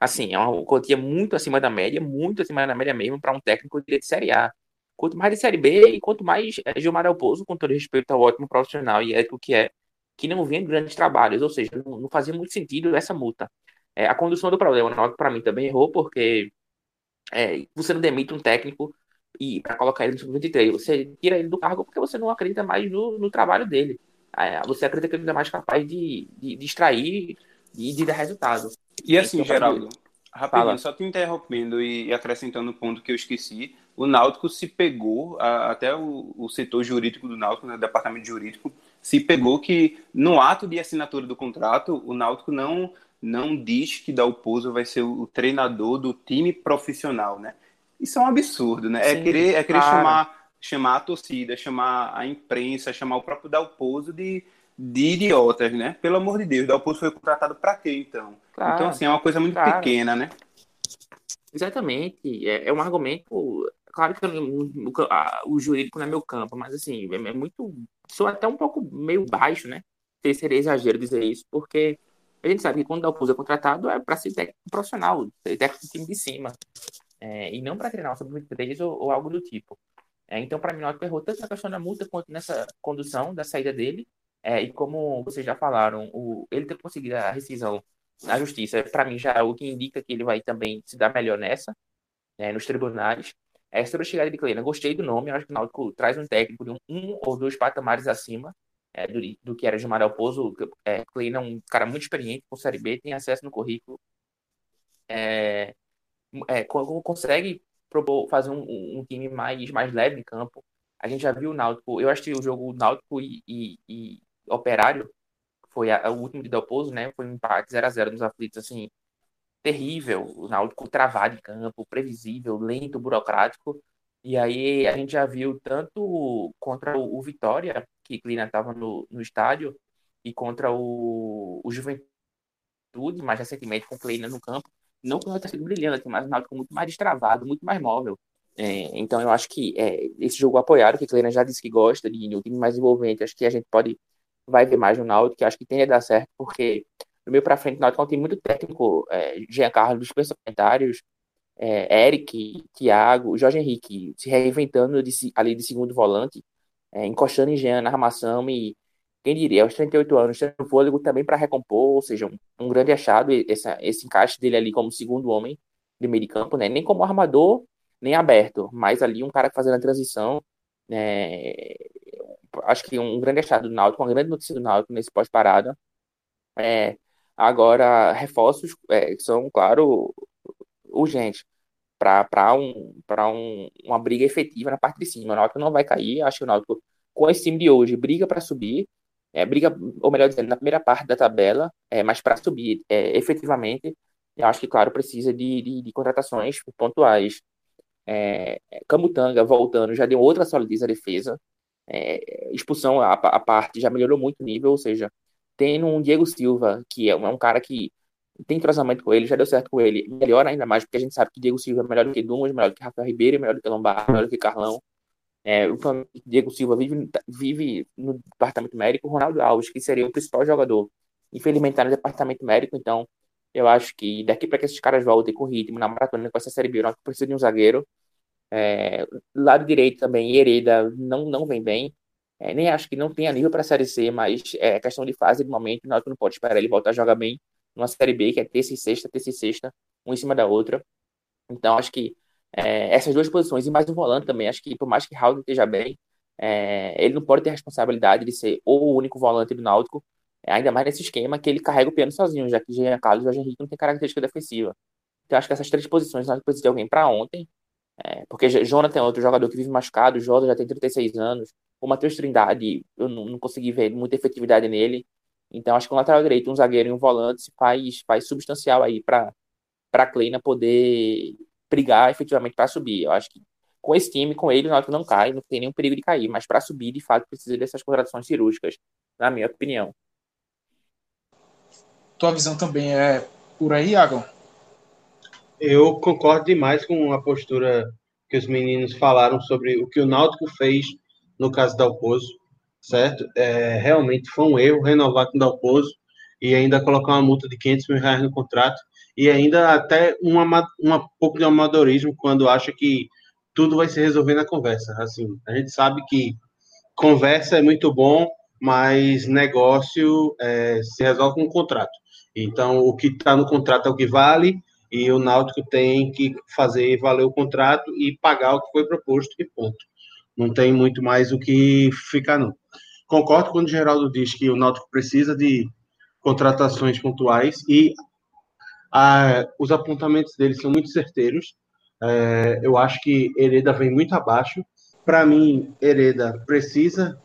assim, é uma quantia muito acima da média, muito acima da média mesmo para um técnico de Série A. Quanto mais de Série B e quanto mais é, Gilmar Alpozo, com todo respeito ao ótimo profissional e ético que é, que não vinha de grandes trabalhos, ou seja, não, não fazia muito sentido essa multa. É, a condução do problema, para mim, também errou, porque é, você não demite um técnico e para colocar ele no sub-23, você tira ele do cargo porque você não acredita mais no, no trabalho dele. É, você acredita que ele é mais capaz de, de, de extrair e de dar resultado. E assim, então, Geraldo, rapidinho, Fala. só te interrompendo e acrescentando um ponto que eu esqueci o Náutico se pegou, até o, o setor jurídico do Náutico, né, departamento jurídico, se pegou que no ato de assinatura do contrato, o Náutico não não diz que Dalpozo vai ser o treinador do time profissional, né? Isso é um absurdo, né? É Sim, é querer, é querer claro. chamar, chamar a torcida, chamar a imprensa, chamar o próprio Dalpozo de, de idiotas, né? Pelo amor de Deus, Dalpozo foi contratado para quê, então? Claro, então, assim, é uma coisa muito claro. pequena, né? Exatamente. É, é um argumento claro que o, o jurídico não é meu campo, mas assim, é, é muito. Sou até um pouco meio baixo, né? Seria exagero dizer isso, porque a gente sabe que quando o Dalpozo é contratado é para ser técnico profissional, ser técnico do time de cima, é, e não para treinar o sub-23 ou, ou, algo do tipo. É, então, para mim, o errou tanto na questão da multa quanto nessa condução da saída dele. É, e como vocês já falaram, o, ele ter conseguido a rescisão na justiça. Para mim, já é o que indica que ele vai também se dar melhor nessa, né, nos tribunais. É, sobre a chegada de Kleina, gostei do nome, acho que o Náutico traz um técnico de um, um ou dois patamares acima é, do, do, que era Gilmar Alpozo. É, Kleina é um cara muito experiente com Série B, tem acesso no currículo, é, é, consegue propor, fazer um, um, time mais, mais leve em campo. A gente já viu o Náutico, eu acho que o jogo Náutico e, e, e Operário foi a, o último de Dalpozo, né? Foi um empate 0 a 0 nos aflitos, assim, terrível. O Náutico travado em campo, previsível, lento, burocrático. E aí a gente já viu tanto contra o, Vitória, que Clina estava no, no estádio, e contra o, o Juventude, mais recentemente com Clina no campo, não que o tenha sido brilhante, mas o Náutico muito mais destravado, muito mais móvel. É, então eu acho que é, esse jogo apoiado, que Kleina já disse que gosta de um time mais envolvente, acho que a gente pode vai ver mais no Náutico, que acho que tende a dar certo, porque do meio para frente o Náutico time muito técnico, é, Jean Carlos dispensa comentários, é, Eric, Thiago, Jorge Henrique se reinventando de, ali de segundo volante, é, encostando em Jean na armação e quem diria, aos 38 anos, tendo fôlego também para recompor, ou seja, um, um grande achado essa, esse encaixe dele ali como segundo homem de meio de campo, né? Nem como armador, nem aberto, mas ali um cara fazendo a transição, é, acho que um grande achado do Náutico, uma grande notícia do Náutico nesse pós-parada. É, agora, reforços é, são, claro, urgentes para um, um, uma briga efetiva na parte de cima. O Náutico não vai cair, acho que o Náutico, com esse time de hoje, briga para subir, é, briga, ou melhor dizendo, na primeira parte da tabela, é, mas para subir é, efetivamente, eu acho que, claro, precisa de, de, de contratações pontuais. É, Camutanga voltando já deu outra solidez à defesa. É, expulsão a, a, parte já melhorou muito o nível, ou seja, tendo um Diego Silva, que é um, é um, cara que tem entrosamento com ele, já deu certo com ele, melhor ainda mais, porque a gente sabe que Diego Silva é melhor do que Dumas, melhor do que Rafael Ribeiro, melhor do que Lombardo, melhor do que Carlão. É, o Diego Silva vive, vive no departamento médico, Ronaldo Alves, que seria o principal jogador, infelizmente está no departamento médico, então eu acho que daqui para que esses caras voltem com ritmo na maratona com essa série B, nós precisa de um zagueiro. É, lado direito também, Hereda não, não vem bem. É, nem acho que não tenha nível para a Série C, mas é questão de fase de momento. Nós não pode esperar ele voltar a jogar bem numa Série B, que é terça e sexta, terça e sexta, um em cima da outra. Então, acho que é, essas duas posições, e mais um volante também, acho que por mais que Raul esteja bem, é, ele não pode ter a responsabilidade de ser o único volante do Náutico, é, ainda mais nesse esquema que ele carrega o piano sozinho, já que Jean Carlos e Jorge Henrique não tem característica defensiva. Então, acho que essas três posições nós precisamos de alguém para ontem, é, porque Jonathan é outro jogador que vive machucado, o Jota já tem 36 anos, o Matheus Trindade, eu não, não, consegui ver muita efetividade nele, então acho que um lateral direito, um zagueiro e um volante faz, faz substancial aí para a Kleina poder brigar efetivamente para subir. Eu acho que com esse time, com ele, o Náutico não cai, não tem nenhum perigo de cair, mas para subir, de fato, precisa dessas contratações cirúrgicas, na minha opinião. Tua visão também é por aí, Iago? Eu concordo demais com a postura que os meninos falaram sobre o que o Náutico fez no caso da Alpozo, certo? É, realmente foi um erro renovar com o Dalpozo e ainda colocar uma multa de 500 mil reais no contrato e ainda até um, um pouco de amadorismo quando acha que tudo vai se resolver na conversa. Assim, a gente sabe que conversa é muito bom, mas negócio é, se resolve com um contrato. Então, o que está no contrato é o que vale e o Náutico tem que fazer valer o contrato e pagar o que foi proposto e ponto. Não tem muito mais o que ficar, não. Concordo quando o Geraldo diz que o Náutico precisa de contratações pontuais e os apontamentos dele são muito certeiros. É, eu acho que Hereda vem muito abaixo. Para mim, Hereda precisa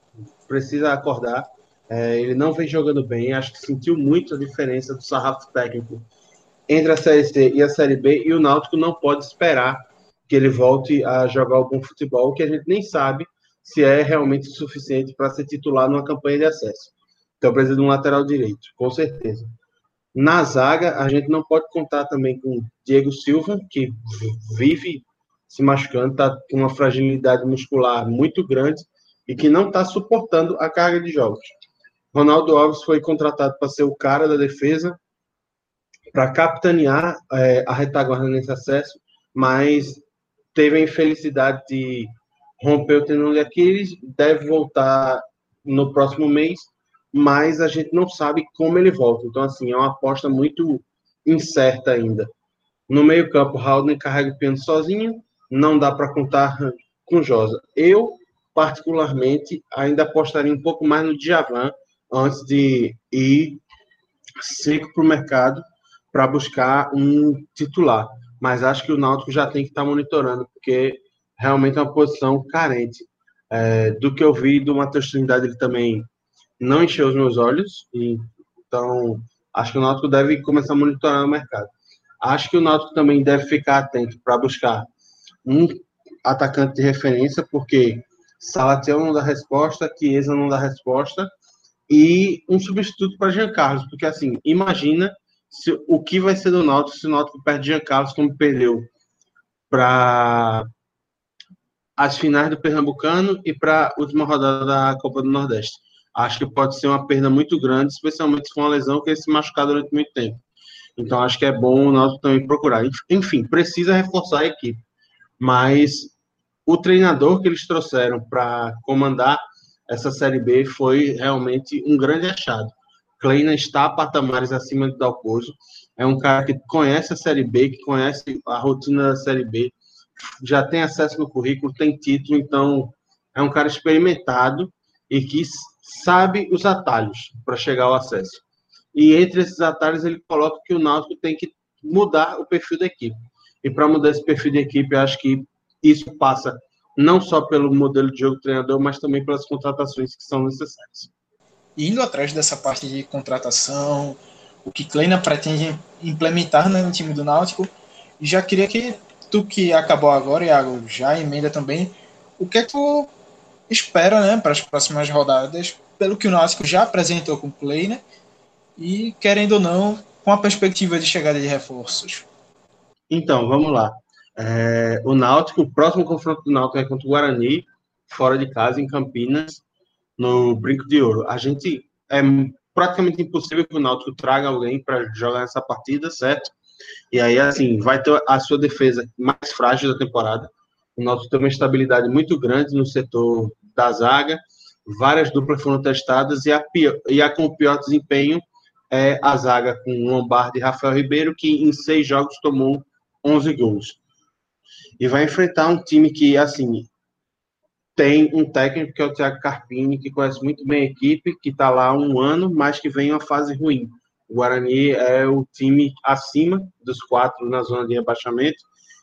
precisa acordar. É, ele não vem jogando bem. Acho que sentiu muito a diferença do sarrafo técnico entre a Série C e a Série B. E o Náutico não pode esperar que ele volte a jogar algum futebol que a gente nem sabe se é realmente suficiente para ser titular numa campanha de acesso. Então precisa de um lateral direito, com certeza. Na zaga, a gente não pode contar também com Diego Silva, que vive se machucando, está com uma fragilidade muscular muito grande e que não está suportando a carga de jogos. Ronaldo Alves foi contratado para ser o cara da defesa, para capitanear é, a retaguarda nesse acesso, mas teve a infelicidade de romper o tendão de Aquiles, deve voltar no próximo mês mas a gente não sabe como ele volta. Então, assim, é uma aposta muito incerta ainda. No meio-campo, Haldane carrega o piano sozinho, não dá para contar com Josa. Eu, particularmente, ainda apostaria um pouco mais no Djavan antes de ir seco para o mercado para buscar um titular. Mas acho que o Náutico já tem que estar tá monitorando, porque realmente é uma posição carente. É, do que eu vi do Matheus Trindade, ele também não encheu os meus olhos. E, então, acho que o Náutico deve começar a monitorar o mercado. Acho que o Náutico também deve ficar atento para buscar um atacante de referência, porque Salatiel não dá resposta, Chiesa não dá resposta, e um substituto para Jean Carlos, porque assim, imagina se, o que vai ser do Náutico se o Náutico perde Jean Carlos como perdeu para as finais do Pernambucano e para a última rodada da Copa do Nordeste. Acho que pode ser uma perda muito grande, especialmente se for uma lesão que ele se machucar durante muito tempo. Então acho que é bom o Náutico também procurar. Enfim, precisa reforçar a equipe. Mas o treinador que eles trouxeram para comandar essa Série B foi realmente um grande achado. Kleina está a patamares acima do Dalpozo. É um cara que conhece a Série B, que conhece a rotina da Série B, já tem acesso no currículo, tem título, então é um cara experimentado e que sabe os atalhos para chegar ao acesso. E entre esses atalhos ele coloca que o Náutico tem que mudar o perfil da equipe. E para mudar esse perfil da equipe, eu acho que isso passa não só pelo modelo de jogo do treinador, mas também pelas contratações que são necessárias. Indo atrás dessa parte de contratação, o que Kleina pretende implementar né, no time do Náutico, já queria que tu que acabou agora, Iago, já emenda também, o que é que tu espera né, para as próximas rodadas, pelo que o Náutico já apresentou com o Kleina, e querendo ou não, com a perspectiva de chegada de reforços. Então, vamos lá. É, o Náutico, o próximo confronto do Náutico é contra o Guarani, fora de casa, em Campinas, no Brinco de Ouro. A gente é praticamente impossível que o Náutico traga alguém para jogar essa partida, certo? E aí, assim, vai ter a sua defesa mais frágil da temporada. O Náutico tem uma estabilidade muito grande no setor da zaga. Várias duplas foram testadas e a, pior, e a com o pior desempenho é a zaga com Lombardi e Rafael Ribeiro, que em seis jogos tomou 11 gols e vai enfrentar um time que, assim, tem um técnico que é o Thiago Carpini, que conhece muito bem a equipe, que está lá há um ano, mas que vem em uma fase ruim. O Guarani é o time acima dos quatro na zona de rebaixamento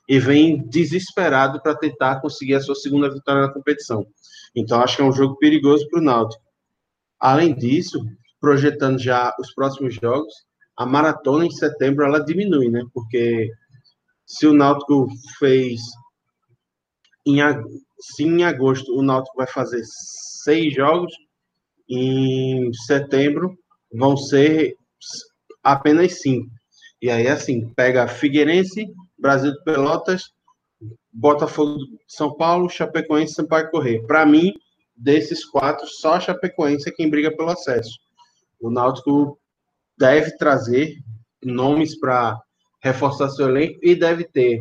e vem desesperado para tentar conseguir a sua segunda vitória na competição. Então, acho que é um jogo perigoso para o Náutico. Além disso, projetando já os próximos jogos, a maratona em setembro ela diminui, né? Porque se o Náutico fez em, se em agosto o Náutico vai fazer seis jogos, em setembro vão ser apenas cinco. E aí, assim, pega Figueirense, Brasil de Pelotas, Botafogo de São Paulo, Chapecoense e Sampaio Correr. Para mim, desses quatro, só a Chapecoense é quem briga pelo acesso. O Náutico deve trazer nomes para reforçar seu elenco e deve ter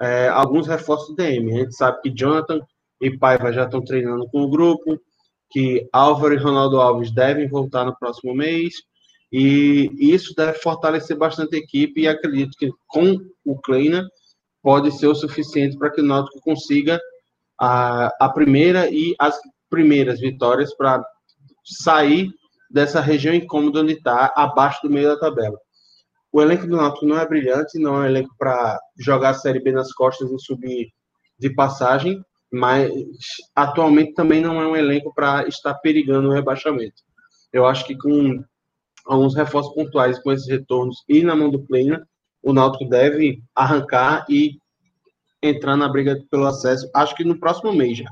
é, alguns reforços do DM. A gente sabe que Jonathan e Paiva já estão treinando com o grupo, que Álvaro e Ronaldo Alves devem voltar no próximo mês, e isso deve fortalecer bastante a equipe, e acredito que com o Kleina pode ser o suficiente para que o Náutico consiga a, a primeira e as primeiras vitórias para sair dessa região incômoda onde está, abaixo do meio da tabela. O elenco do Náutico não é brilhante, não é um elenco para jogar a Série B nas costas e subir de passagem, mas atualmente também não é um elenco para estar perigando o rebaixamento. Eu acho que com alguns reforços pontuais com esses retornos e na mão do Plena, o Náutico deve arrancar e entrar na briga pelo acesso, acho que no próximo mês já.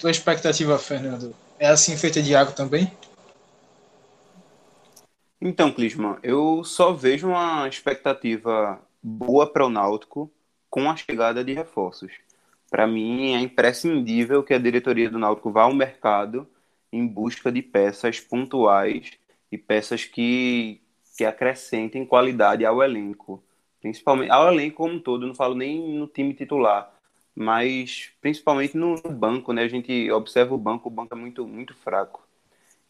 Tua expectativa, Fernando, é assim feita de água também? Então, Clisman, eu só vejo uma expectativa boa para o Náutico com a chegada de reforços. Para mim, é imprescindível que a diretoria do Náutico vá ao mercado em busca de peças pontuais e peças que, que acrescentem qualidade ao elenco. Principalmente ao elenco como um todo, não falo nem no time titular, mas principalmente no banco, né? A gente observa o banco, o banco é muito, muito fraco.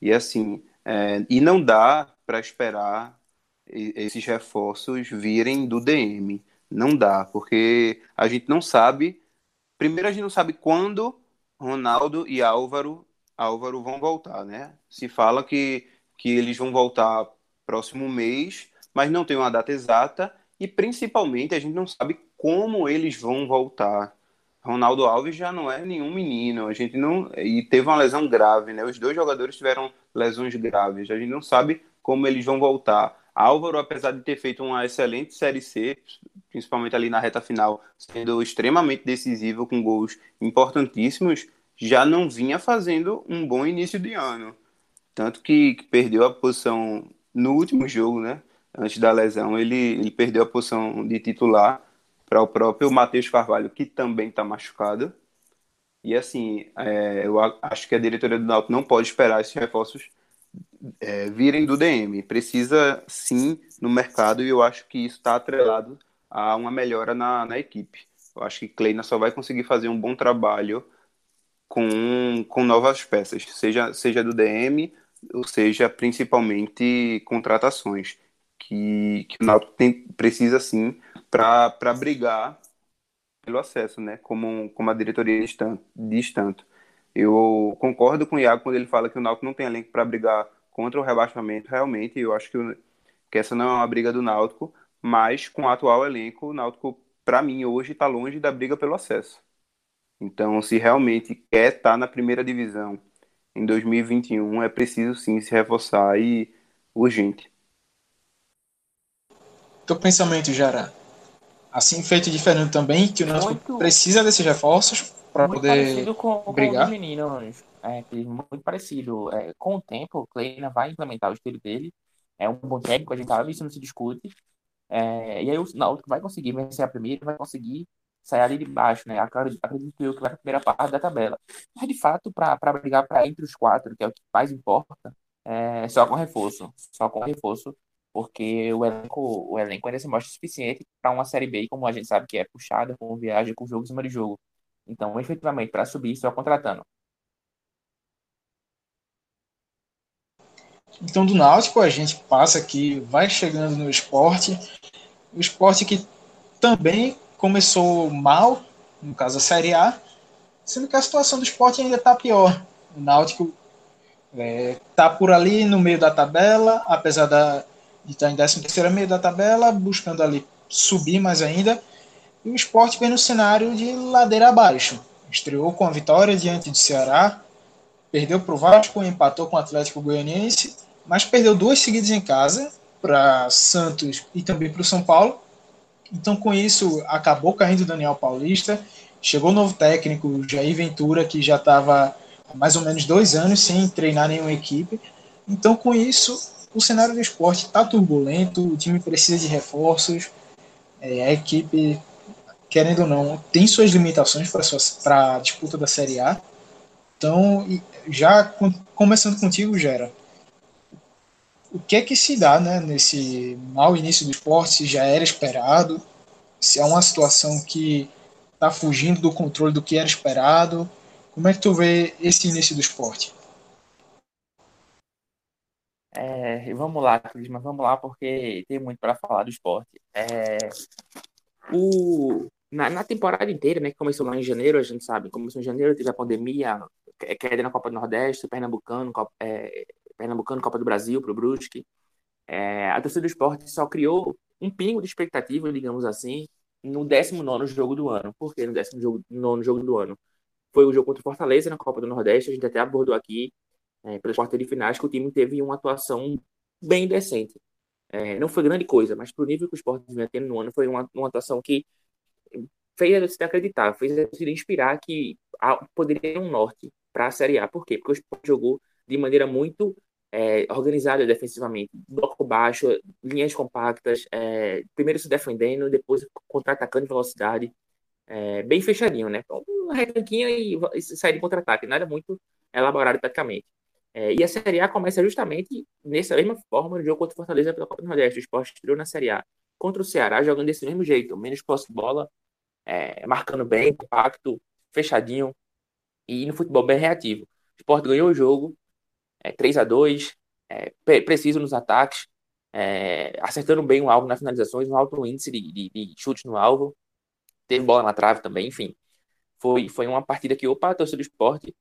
E assim, é, e não dá para esperar esses reforços virem do DM. Não dá, porque a gente não sabe. Primeiro, a gente não sabe quando Ronaldo e Álvaro, Álvaro vão voltar, né? Se fala que, que eles vão voltar próximo mês, mas não tem uma data exata e principalmente a gente não sabe como eles vão voltar. Ronaldo Alves já não é nenhum menino, a gente não e teve uma lesão grave, né? Os dois jogadores tiveram lesões graves. A gente não sabe como eles vão voltar. Álvaro, apesar de ter feito uma excelente série C, principalmente ali na reta final, sendo extremamente decisivo com gols importantíssimos, já não vinha fazendo um bom início de ano. Tanto que, que perdeu a posição no último jogo, né? Antes da lesão, ele, ele perdeu a posição de titular para o próprio Matheus Carvalho, que também está machucado. E assim, é, eu acho que a diretoria do Náutico não pode esperar esses reforços é, virem do DM. Precisa sim no mercado e eu acho que isso está atrelado a uma melhora na, na equipe. Eu acho que Kleina só vai conseguir fazer um bom trabalho com, com novas peças, seja, seja do DM ou seja principalmente contratações, que, que o Náutico tem, precisa sim para brigar pelo acesso, né? Como, como a diretoria diz tanto. Eu concordo com o Iago quando ele fala que o Náutico não tem elenco para brigar contra o rebaixamento. Realmente, eu acho que, que essa não é uma briga do Náutico, mas com o atual elenco, o Náutico, para mim, hoje está longe da briga pelo acesso. Então, se realmente quer estar tá na primeira divisão em 2021, é preciso sim se reforçar e urgente. Teu pensamento, Jara? Assim feito diferente também, que o Náutico muito, precisa desses reforços para poder com, brigar. Meninos, é, muito parecido. É, com o tempo, o Kleina vai implementar o estilo dele. É um bom técnico, a gente sabe, isso não se discute. É, e aí o Náutico vai conseguir vencer a primeira, vai conseguir sair ali de baixo, né? Acredito, eu que vai para a primeira parte da tabela. Mas de fato, para brigar para entre os quatro, que é o que mais importa, é só com reforço, só com reforço porque o elenco, o elenco ainda se mostra suficiente para uma Série B, como a gente sabe que é puxada, com viagem, com jogo em cima de jogo. Então, efetivamente, para subir, só contratando. Então, do Náutico, a gente passa aqui, vai chegando no esporte. O esporte que também começou mal, no caso a Série A, sendo que a situação do esporte ainda está pior. O Náutico está é, tá por ali no meio da tabela, apesar da, de estar em 13 terceiro meio da tabela, buscando ali subir mais ainda. E o esporte vem no cenário de ladeira abaixo. Estreou com a vitória diante do Ceará, perdeu para o Vasco, empatou com o Atlético Goianiense, mas perdeu duas seguidas em casa para Santos e também para o São Paulo. Então, com isso, acabou caindo o Daniel Paulista. Chegou o novo técnico, Jair Ventura, que já estava há mais ou menos dois anos sem treinar nenhuma equipe. Então, com isso, o cenário do esporte está turbulento, o time precisa de reforços, é, a equipe, querendo ou não, tem suas limitações para a disputa da Série A. Então, já começando contigo, Gera, o que é que se dá né, nesse mau início do esporte, se já era esperado, se é uma situação que está fugindo do controle do que era esperado, como é que tu vê esse início do esporte? É, vamos lá, Clisma, vamos lá, porque tem muito para falar do esporte. É, o, na, na, temporada inteira, né, que começou lá em janeiro, a gente sabe, começou em janeiro, teve a pandemia, queda na Copa do Nordeste, Pernambucano, Copa, é, Pernambucano, Copa do Brasil para o Brusque. É, a torcida do esporte só criou um pingo de expectativa, digamos assim, no 19 jogo do ano. Por que no 19 jogo do ano? Foi o jogo contra o Fortaleza na Copa do Nordeste, a gente até abordou aqui é, pelas quartas de finais, que o time teve uma atuação bem decente. É, não foi grande coisa, mas para o nível que o esporte vinha tendo no ano, foi uma, uma atuação que fez a gente acreditar, fez a gente inspirar que poderia ter um norte para a Série A. Por quê? Porque o esporte jogou de maneira muito é, organizada defensivamente, bloco baixo, linhas compactas, é, primeiro se defendendo, depois contra-atacando em velocidade, é, bem fechadinho, né? Então, uma retanquinha e, sair de contra-ataque, nada muito elaborado praticamente. É, e a Série A começa justamente nessa mesma forma no jogo contra o Fortaleza pela Copa do Nordeste. O Sport estreou na Série A contra o Ceará, jogando desse mesmo jeito, menos posse de bola, é, marcando bem, compacto, fechadinho e no futebol bem reativo. O Sport ganhou o jogo, é, 3 a 2 é, preciso nos ataques, é, acertando bem o alvo nas finalizações, um alto índice de, de, de chute no alvo, teve bola na trave também, enfim. Foi, foi uma partida que, opa, a torcida do esporte,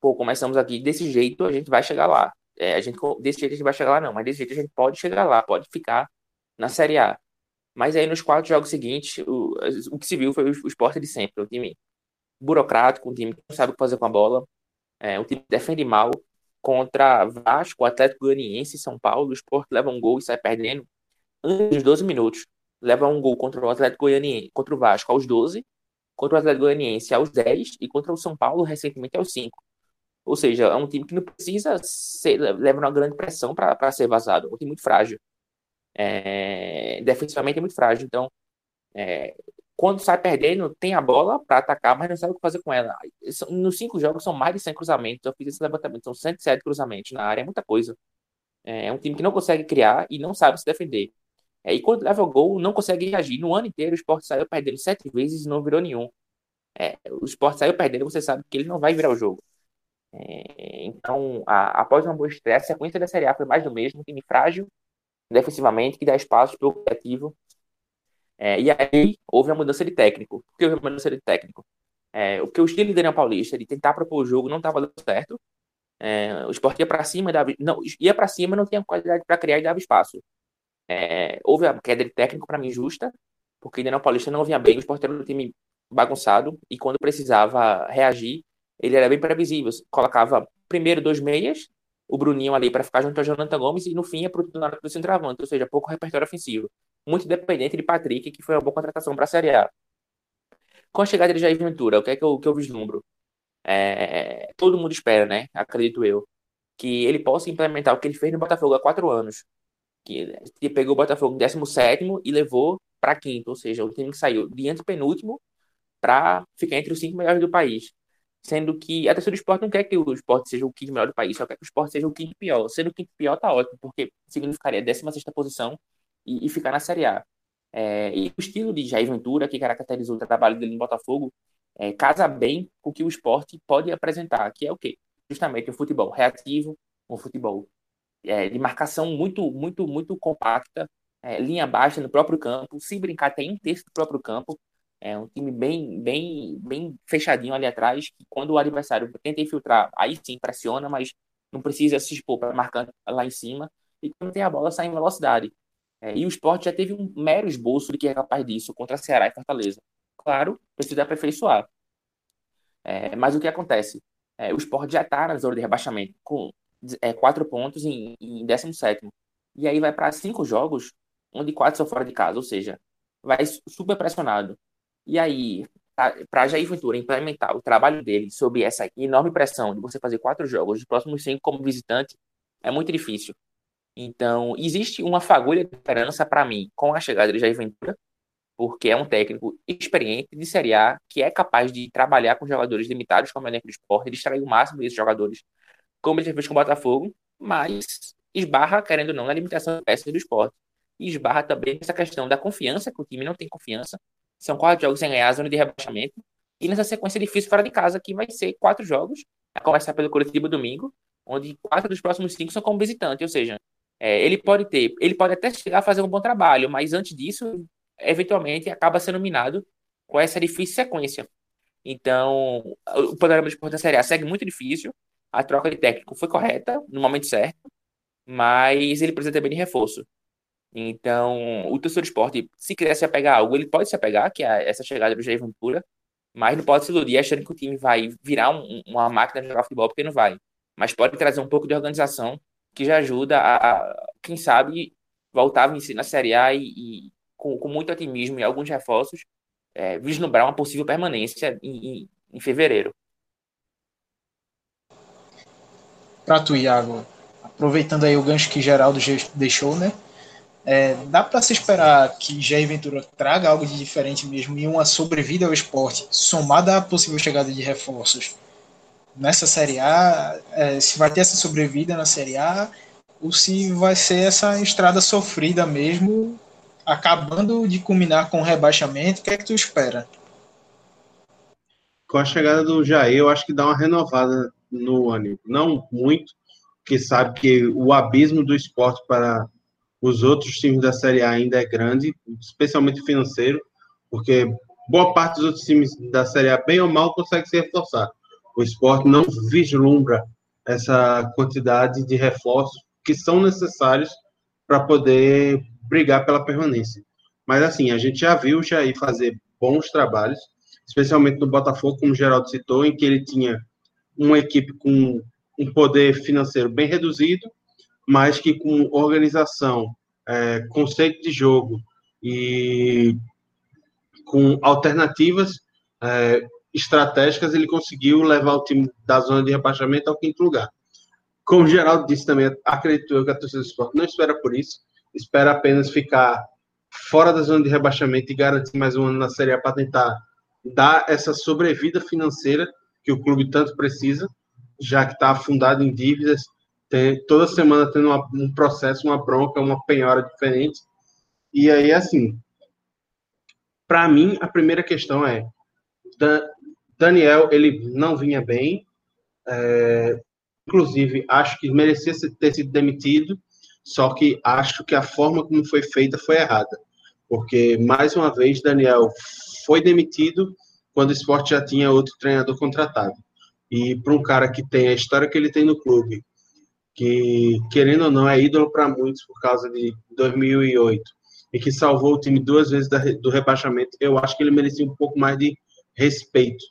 pô, começamos aqui desse jeito, a gente vai chegar lá. É, a gente, desse jeito a gente vai chegar lá, não, mas desse jeito a gente pode chegar lá, pode ficar na Série A. Mas aí nos quatro jogos seguintes, o, o que se viu foi o, o esporte de sempre, o time burocrático, um time que não sabe o que fazer com a bola, é, um time que defende mal contra Vasco, Atlético Goianiense São Paulo, o esporte leva um gol e sai perdendo antes dos 12 minutos. Leva um gol contra o Atlético Goianiense, contra o Vasco aos 12, contra o Atlético Goianiense aos 10 e contra o São Paulo recentemente aos 5. Ou seja, é um time que não precisa ser, leva uma grande pressão para ser vazado. É um time muito frágil. É, defensivamente é muito frágil. Então, é, quando sai perdendo, tem a bola para atacar, mas não sabe o que fazer com ela. Nos cinco jogos são mais de 100 cruzamentos. Eu fiz esse levantamento, são 107 cruzamentos na área, é muita coisa. É, é um time que não consegue criar e não sabe se defender. É, e quando leva o gol, não consegue reagir. No ano inteiro, o esporte saiu perdendo sete vezes e não virou nenhum. É, o esporte saiu perdendo, você sabe que ele não vai virar o jogo. É, então, a, após uma boa estreia, a sequência da Série A foi mais do mesmo, um time frágil defensivamente, que dá espaço para o criativo. É, e aí houve a mudança de técnico. Por que houve a mudança de técnico? É, porque o estilo de Daniel Paulista, de tentar propor o jogo, não estava dando certo. É, o esporte ia para cima, dava, não, ia para cima, não tinha qualidade para criar e dava espaço. É, houve a queda de técnico para mim justa, porque Daniel Paulista não vinha bem, o esporte era um time bagunçado, e quando precisava reagir, ele era bem previsível. Colocava primeiro dois meias, o Bruninho ali para ficar junto ao Jonathan Gomes, e no fim é titular do centroavante, ou seja, pouco repertório ofensivo. Muito dependente de Patrick, que foi uma boa contratação para a Série A. Com a chegada de Jair Ventura, o que é que eu, que eu vislumbro? É, todo mundo espera, né? Acredito eu, que ele possa implementar o que ele fez no Botafogo há quatro anos. Que, que pegou o Botafogo em 17 e levou para quinto, ou seja, o time que saiu de antepenúltimo para ficar entre os cinco melhores do país. Sendo que a torcida do esporte não quer que o esporte seja o quinto melhor do país, só quer que o esporte seja o quinto pior. Sendo o quinto pior, tá ótimo, porque significaria a 16 posição e, e, ficar na Série A. É, e o estilo de Jair Ventura, que caracterizou o trabalho dele no Botafogo, é, casa bem com o que o esporte pode apresentar, que é o quê? Justamente um futebol reativo, um futebol é, de marcação muito, muito, muito compacta, é, linha baixa no próprio campo, se brincar tem um terço do próprio campo, é um time bem, bem, bem fechadinho ali atrás, que quando o adversário tenta infiltrar, aí sim pressiona, mas não precisa se expor para marcar lá em cima. E quando tem a bola, sai em velocidade. É, e o esporte já teve um mero esboço de que é capaz disso contra Ceará e Fortaleza. Claro, precisa aperfeiçoar. É, mas o que acontece? É, o esporte já está na zona de rebaixamento, com é, quatro pontos em, em 17. E aí vai para cinco jogos, onde quatro são fora de casa, ou seja, vai super pressionado. E aí, para Jair Ventura implementar o trabalho dele sob essa enorme pressão de você fazer quatro jogos, os próximos cinco como visitante, é muito difícil. Então, existe uma fagulha de esperança para mim com a chegada de Jair Ventura, porque é um técnico experiente de Série A que é capaz de trabalhar com jogadores limitados como o elenco do esporte, de extrair o máximo desses jogadores, como ele fez com o Botafogo, mas esbarra, querendo ou não, na limitação de peças do esporte. E esbarra também nessa questão da confiança, que o time não tem confiança, são quatro jogos sem ganhar, zona de rebaixamento. E nessa sequência difícil fora de casa, que vai ser quatro jogos, a começar pelo Curitiba domingo, onde quatro dos próximos cinco são como visitante. Ou seja, é, ele pode ter, ele pode até chegar a fazer um bom trabalho, mas antes disso, eventualmente, acaba sendo minado com essa difícil sequência. Então, o panorama de da Série A segue muito difícil. A troca de técnico foi correta, no momento certo, mas ele precisa também de reforço. Então, o torcedor do esporte, se quiser se apegar a algo, ele pode se apegar, que é essa chegada do Jair Ventura, mas não pode se iludir achando que o time vai virar um, uma máquina de jogar futebol, porque não vai. Mas pode trazer um pouco de organização que já ajuda a, quem sabe, voltar a vencer na Série A e, e com, com, muito otimismo e alguns reforços, é, vislumbrar uma possível permanência em, em, em fevereiro. Para tu, Iago, aproveitando aí o gancho que Geraldo deixou, né? É, dá para se esperar que Jair Ventura traga algo de diferente mesmo e uma sobrevida ao esporte, somada à possível chegada de reforços nessa Série A, é, se vai ter essa sobrevida na Série A ou se vai ser essa estrada sofrida mesmo, acabando de culminar com o rebaixamento. O que é que tu espera? com a chegada do Jair, eu acho que dá uma renovada no ânimo. Não muito, porque sabe que o abismo do esporte para os outros times da Série A ainda é grande, especialmente financeiro, porque boa parte dos outros times da Série A, bem ou mal, consegue se reforçar. O esporte não vislumbra essa quantidade de reforços que são necessários para poder brigar pela permanência. Mas assim, a gente já viu o Jair fazer bons trabalhos, especialmente no Botafogo, como o Geraldo citou, em que ele tinha uma equipe com um poder financeiro bem reduzido, mas que com organização, é, conceito de jogo e com alternativas é, estratégicas, ele conseguiu levar o time da zona de rebaixamento ao quinto lugar. Como o Geraldo disse também, acredito eu que a torcida do esporte não espera por isso, espera apenas ficar fora da zona de rebaixamento e garantir mais um ano na Série A para tentar dar essa sobrevida financeira que o clube tanto precisa, já que está afundado em dívidas, tem, toda semana tendo uma, um processo, uma bronca, uma penhora diferente. E aí, assim, para mim, a primeira questão é: Daniel, ele não vinha bem, é, inclusive, acho que merecia ter sido demitido, só que acho que a forma como foi feita foi errada. Porque, mais uma vez, Daniel foi demitido quando o esporte já tinha outro treinador contratado. E para um cara que tem a história que ele tem no clube, que, querendo ou não, é ídolo para muitos por causa de 2008, e que salvou o time duas vezes do rebaixamento, eu acho que ele merecia um pouco mais de respeito,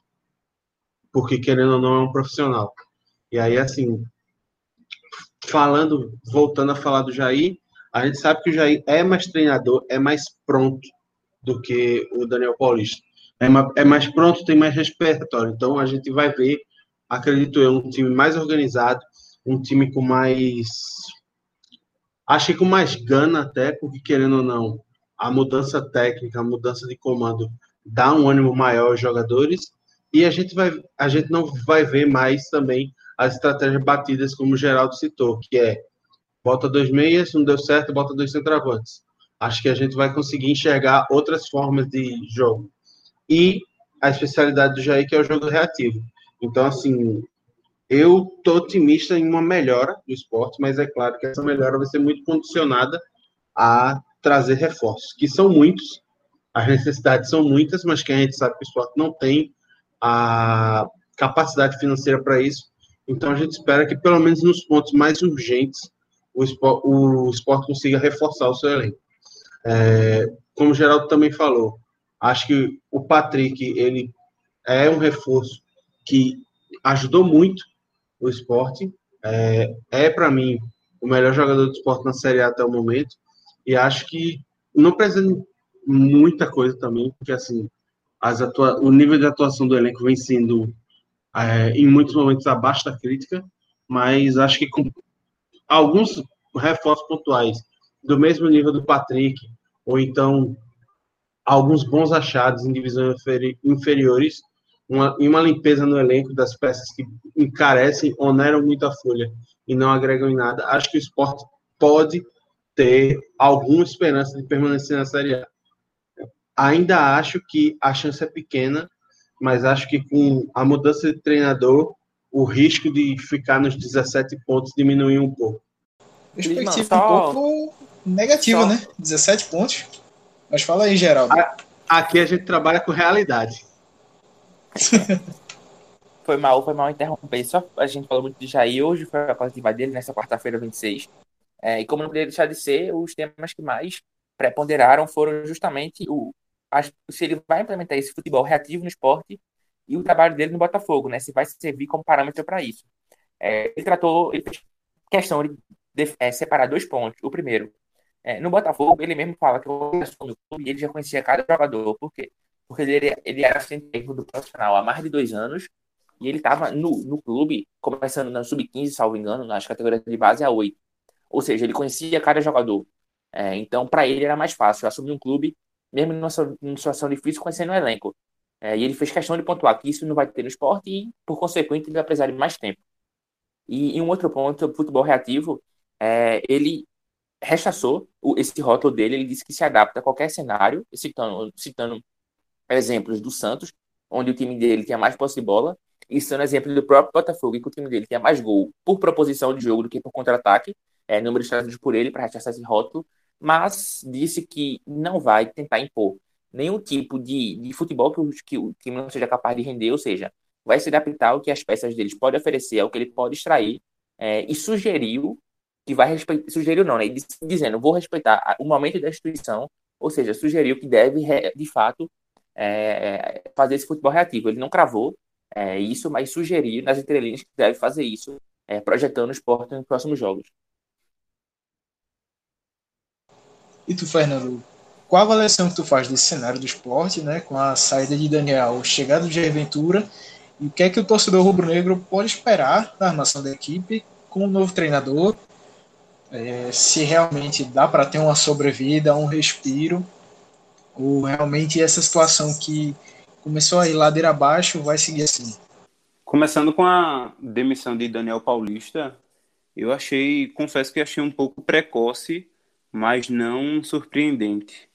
porque, querendo ou não, é um profissional. E aí, assim, falando, voltando a falar do Jair, a gente sabe que o Jair é mais treinador, é mais pronto do que o Daniel Paulista. É, é mais pronto, tem mais respiratório. Então a gente vai ver, acredito eu, um time mais organizado, um time com mais. Acho que com mais gana até, porque querendo ou não, a mudança técnica, a mudança de comando dá um ânimo maior aos jogadores e a gente vai a gente não vai ver mais também as estratégias batidas, como o Geraldo citou, que é bota dois meias, não deu certo, bota dois centroavantes. Acho que a gente vai conseguir enxergar outras formas de jogo. E a especialidade do Jair, que é o jogo reativo. Então, assim, eu tô otimista em uma melhora do esporte, mas é claro que essa melhora vai ser muito condicionada a trazer reforços, que são muitos, as necessidades são muitas, mas que a gente sabe que o esporte não tem a capacidade financeira para isso. Então a gente espera que, pelo menos nos pontos mais urgentes, o esporte, o esporte consiga reforçar o seu elenco. É, como o Geraldo também falou, acho que o Patrick ele é um reforço que ajudou muito o esporte. É, é para mim o melhor jogador do esporte na Série A até o momento. E acho que não precisa muita coisa também, porque assim, as atua o nível de atuação do elenco vem sendo é, em muitos momentos abaixo da crítica, mas acho que com alguns reforços pontuais do mesmo nível do Patrick, ou então alguns bons achados em divisões inferiores, uma, e uma limpeza no elenco das peças que encarecem, oneram muito a folha e não agregam em nada, acho que o esporte pode ter alguma esperança de permanecer na Série A. Ainda acho que a chance é pequena, mas acho que com a mudança de treinador, o risco de ficar nos 17 pontos diminuiu um pouco. Perspectiva só... um pouco negativa, só... né? 17 pontos. Mas fala aí, Geraldo. Aqui a gente trabalha com realidade. foi mal, foi mal interromper. Só a gente falou muito de Jair. Hoje foi a coletiva dele, nessa quarta-feira, 26. É, e como não poderia deixar de ser, os temas que mais preponderaram foram justamente o, se ele vai implementar esse futebol reativo no esporte e o trabalho dele no Botafogo, né? Se vai servir como parâmetro para isso. É, ele tratou, ele fez questão de, de é, separar dois pontos. O primeiro, é, no Botafogo, ele mesmo fala que o clube ele já conhecia cada jogador. Por quê? Porque ele, ele era assistente do profissional há mais de dois anos e ele estava no, no clube, começando na sub-15, salvo engano, nas categorias de base a 8. Ou seja, ele conhecia cada jogador. É, então, para ele era mais fácil assumir um clube mesmo numa, situação difícil, conhecendo o elenco. É, e ele fez questão de pontuar que isso não vai ter no esporte e, por consequente, ele vai precisar de mais tempo. E, em um outro ponto, o futebol reativo, é, ele rechaçou o, esse rótulo dele, ele disse que se adapta a qualquer cenário, citando, citando exemplos do Santos, onde o time dele tinha mais posse de bola, e sendo exemplo do próprio Botafogo, que o time dele tinha mais gol por proposição de jogo do que por contra-ataque, é, números trazidos por ele para rechaçar esse rótulo, mas disse que não vai tentar impor nenhum tipo de, de futebol que o, que o time não seja capaz de render, ou seja, vai se adaptar ao que as peças deles podem oferecer, ao que ele pode extrair, é, e sugeriu que vai respeitar, sugeriu não, né, dizendo, vou respeitar o momento da instituição, ou seja, sugeriu que deve, de fato, é, fazer esse futebol reativo. Ele não cravou é, isso, mas sugeriu nas entrelinhas que deve fazer isso, é, projetando o esporte nos próximos jogos. E tu, Fernando, qual a avaliação que tu faz desse cenário do esporte, né, com a saída de Daniel, chegada de Aventura, e o que é que o torcedor rubro-negro pode esperar da armação da equipe com o um novo treinador? É, se realmente dá para ter uma sobrevida, um respiro, ou realmente essa situação que começou a ir ladeira abaixo vai seguir assim? Começando com a demissão de Daniel Paulista, eu achei, confesso que achei um pouco precoce mas não surpreendente.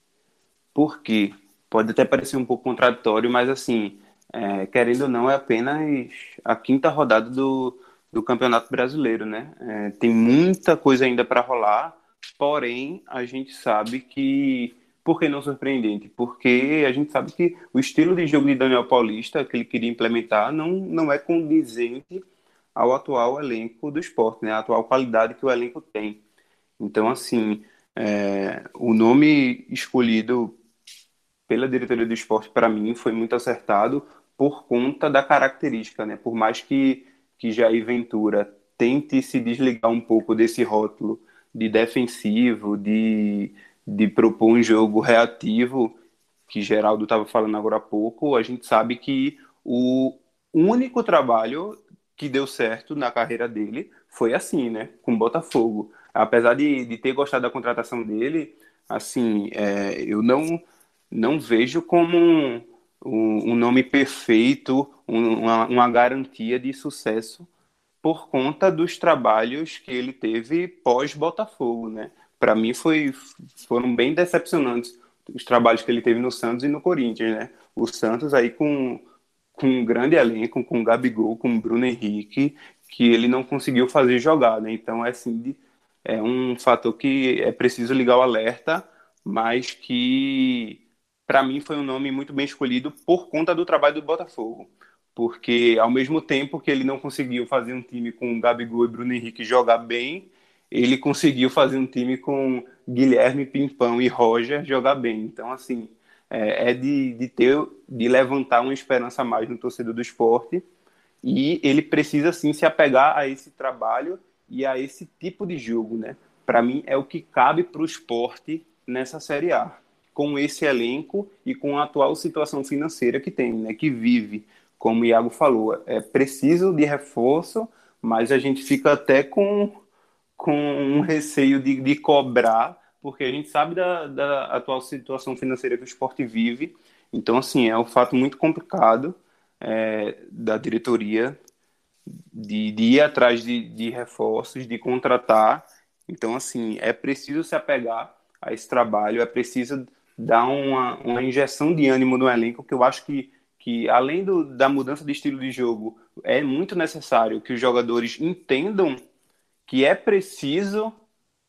Por quê? Pode até parecer um pouco contraditório, mas assim, é, querendo ou não, é apenas a quinta rodada do, do Campeonato Brasileiro, né? É, tem muita coisa ainda para rolar, porém, a gente sabe que. Por que não surpreendente? Porque a gente sabe que o estilo de jogo de Daniel Paulista, que ele queria implementar, não, não é condizente ao atual elenco do esporte, né? A atual qualidade que o elenco tem. Então, assim, é, o nome escolhido pela diretoria do esporte, para mim, foi muito acertado por conta da característica, né? Por mais que, que Jair Ventura tente se desligar um pouco desse rótulo de defensivo, de, de propor um jogo reativo, que Geraldo estava falando agora há pouco, a gente sabe que o único trabalho que deu certo na carreira dele foi assim, né? Com Botafogo apesar de, de ter gostado da contratação dele, assim, é, eu não, não vejo como um, um, nome perfeito, um, uma, uma garantia de sucesso por conta dos trabalhos que ele teve pós-Botafogo, né? Para mim foi, foram bem decepcionantes os trabalhos que ele teve no Santos e no Corinthians, né? O Santos aí com, com um grande elenco, com o Gabigol, com o Bruno Henrique, que ele não conseguiu fazer jogar, né? Então é assim de, é um fator que é preciso ligar o alerta, mas que para mim foi um nome muito bem escolhido por conta do trabalho do Botafogo. Porque ao mesmo tempo que ele não conseguiu fazer um time com Gabigol e Bruno Henrique jogar bem, ele conseguiu fazer um time com Guilherme, Pimpão e Roger jogar bem. Então, assim, é, é de, de ter, de levantar uma esperança a mais no torcedor do esporte. E ele precisa, sim, se apegar a esse trabalho e a esse tipo de jogo, né? Para mim é o que cabe para o esporte nessa Série A, com esse elenco e com a atual situação financeira que tem, né? Que vive, como o Iago falou, é preciso de reforço, mas a gente fica até com, com um receio de, de cobrar, porque a gente sabe da, da atual situação financeira que o esporte vive. Então, assim, é um fato muito complicado é, da diretoria de, de ir atrás de, de reforços, de contratar. Então, assim, é preciso se apegar a esse trabalho, é preciso dar uma, uma injeção de ânimo no elenco, que eu acho que, que além do, da mudança de estilo de jogo, é muito necessário que os jogadores entendam que é preciso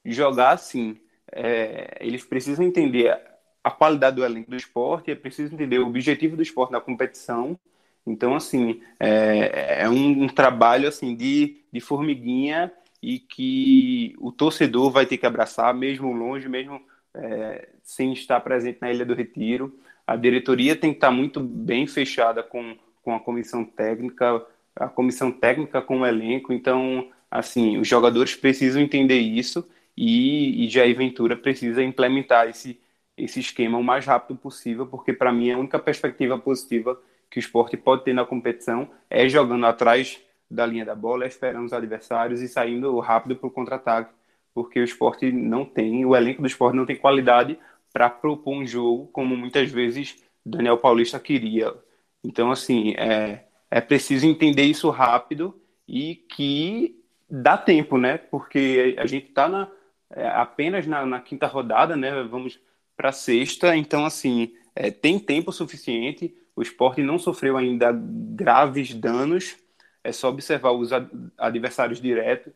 jogar assim. É, eles precisam entender a qualidade do elenco do esporte, é preciso entender o objetivo do esporte na competição então, assim, é, é um, um, trabalho assim de, de formiguinha e que o torcedor vai ter que abraçar, mesmo longe, mesmo é, sem estar presente na Ilha do Retiro. A diretoria tem que estar muito bem fechada com, com a comissão técnica, a comissão técnica com o elenco. Então, assim, os jogadores precisam entender isso e, e Jair Ventura precisa implementar esse, esse esquema o mais rápido possível, porque para mim é a única perspectiva positiva que o esporte pode ter na competição é jogando atrás da linha da bola, esperando os adversários e saindo rápido para o contra-ataque, porque o esporte não tem, o elenco do esporte não tem qualidade para propor um jogo como muitas vezes Daniel Paulista queria. Então, assim, é, é preciso entender isso rápido e que dá tempo, né? Porque a gente está na, é, apenas na, na, quinta rodada, né? Vamos para sexta, então, assim, é, tem tempo suficiente o esporte não sofreu ainda graves danos, é só observar os adversários diretos.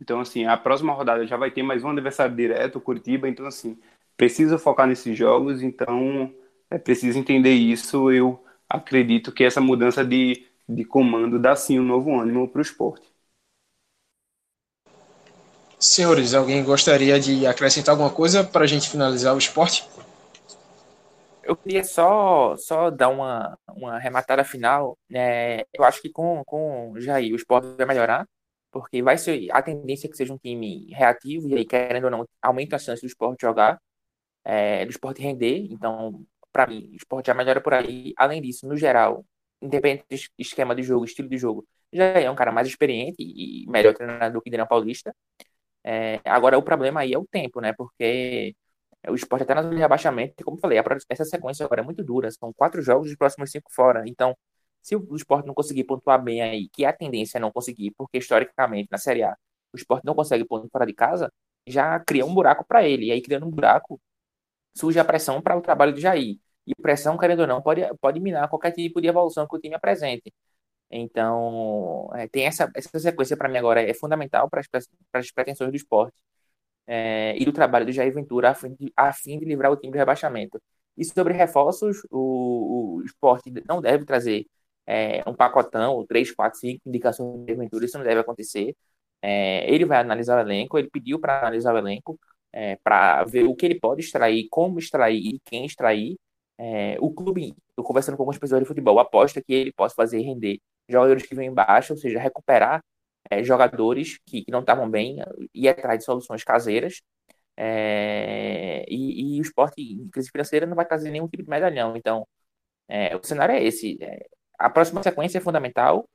Então, assim, a próxima rodada já vai ter mais um adversário direto, o Curitiba. Então, assim, precisa focar nesses jogos. Então, é preciso entender isso. Eu acredito que essa mudança de, de comando dá sim um novo ânimo para o esporte. Senhores, alguém gostaria de acrescentar alguma coisa para a gente finalizar o esporte? Eu queria só, só dar uma, uma rematada final. Né? Eu acho que com, com o Jair o esporte vai melhorar, porque vai ser a tendência é que seja um time reativo, e aí, querendo ou não, aumenta a chance do esporte jogar, é, do esporte render. Então, para mim, o esporte já melhora por aí. Além disso, no geral, independente do esquema de jogo, estilo de jogo, já é um cara mais experiente e melhor treinador que Daniel Paulista. É, agora, o problema aí é o tempo, né? Porque o esporte até na zona de rebaixamento, como eu falei, essa sequência agora é muito dura. São quatro jogos dos próximos cinco fora. Então, se o esporte não conseguir pontuar bem aí, que a tendência é não conseguir, porque historicamente na Série A o esporte não consegue pontuar fora de casa, já cria um buraco para ele. E aí, criando um buraco, surge a pressão para o trabalho de Jair. E pressão, querendo ou não, pode, pode minar qualquer tipo de evolução que o time apresente. Então, é, tem essa, essa sequência para mim agora é fundamental para as pretensões do esporte é, e do trabalho do Jair Ventura a fim, de, a fim de livrar o time do rebaixamento. E sobre reforços, o, o esporte não deve trazer é, um pacotão, três, quatro, cinco indicações de Jair Ventura, isso não deve acontecer. É, ele vai analisar o elenco, ele pediu para analisar o elenco, é, para ver o que ele pode extrair, como extrair e quem extrair. É, o clube, eu conversando com algumas pessoas de futebol, aposta que ele possa fazer render jogadores que vêm embaixo, ou seja, recuperar é, jogadores que, que não estavam bem, ir atrás de soluções caseiras. É, e, e, o esporte em crise financeira não vai trazer nenhum tipo de medalhão. Então, é, o cenário é esse. A próxima sequência é fundamental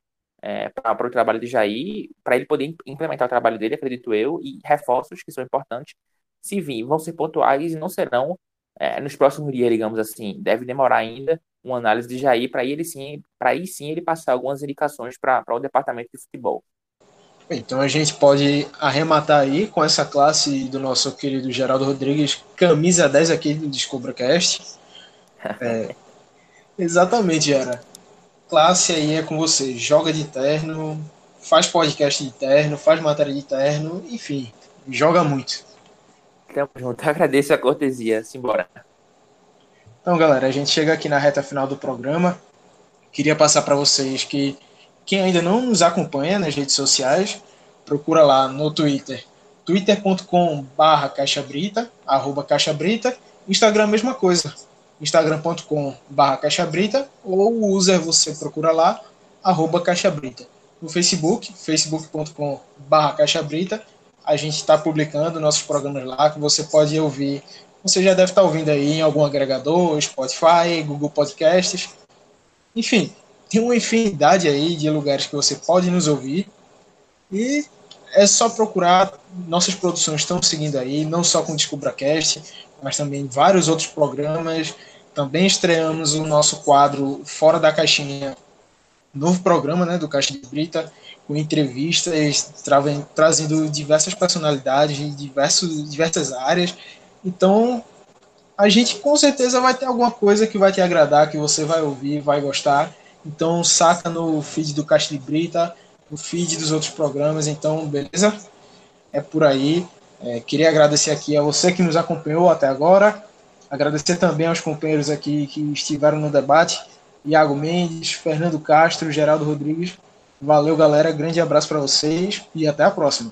para o trabalho de Jair, para ele poder implementar o trabalho dele, acredito eu, e reforços que são importantes, se vir, vão ser pontuais e não serão nos próximos dias, digamos assim. Deve demorar ainda uma análise de Jair para ele sim, para aí sim ele passar algumas indicações para o departamento de futebol. Então a gente pode arrematar aí com essa classe do nosso querido Geraldo Rodrigues, camisa 10 aqui do DescobraCast. É, exatamente, Gera. Classe aí é com você. Joga de terno, faz podcast de terno, faz matéria de terno, enfim, joga muito. Tamo junto. Agradeço a cortesia. Simbora. Então, galera, a gente chega aqui na reta final do programa. Queria passar para vocês que quem ainda não nos acompanha nas redes sociais, procura lá no Twitter, twitter.com barra caixabrita, arroba caixabrita, Instagram mesma coisa, instagram.com barra caixabrita, ou o user você procura lá, arroba caixabrita. No Facebook, facebook.com barra caixabrita, a gente está publicando nossos programas lá, que você pode ouvir você já deve estar ouvindo aí em algum agregador, Spotify, Google Podcasts. Enfim, tem uma infinidade aí de lugares que você pode nos ouvir. E é só procurar. Nossas produções estão seguindo aí, não só com o DescubraCast, mas também vários outros programas. Também estreamos o nosso quadro Fora da Caixinha, novo programa né, do Caixa de Brita, com entrevistas, trazendo diversas personalidades de diversos, diversas áreas então, a gente com certeza vai ter alguma coisa que vai te agradar, que você vai ouvir, vai gostar. Então, saca no feed do Caixa de Brita, no feed dos outros programas. Então, beleza? É por aí. É, queria agradecer aqui a você que nos acompanhou até agora. Agradecer também aos companheiros aqui que estiveram no debate. Iago Mendes, Fernando Castro, Geraldo Rodrigues. Valeu, galera. Grande abraço para vocês e até a próxima.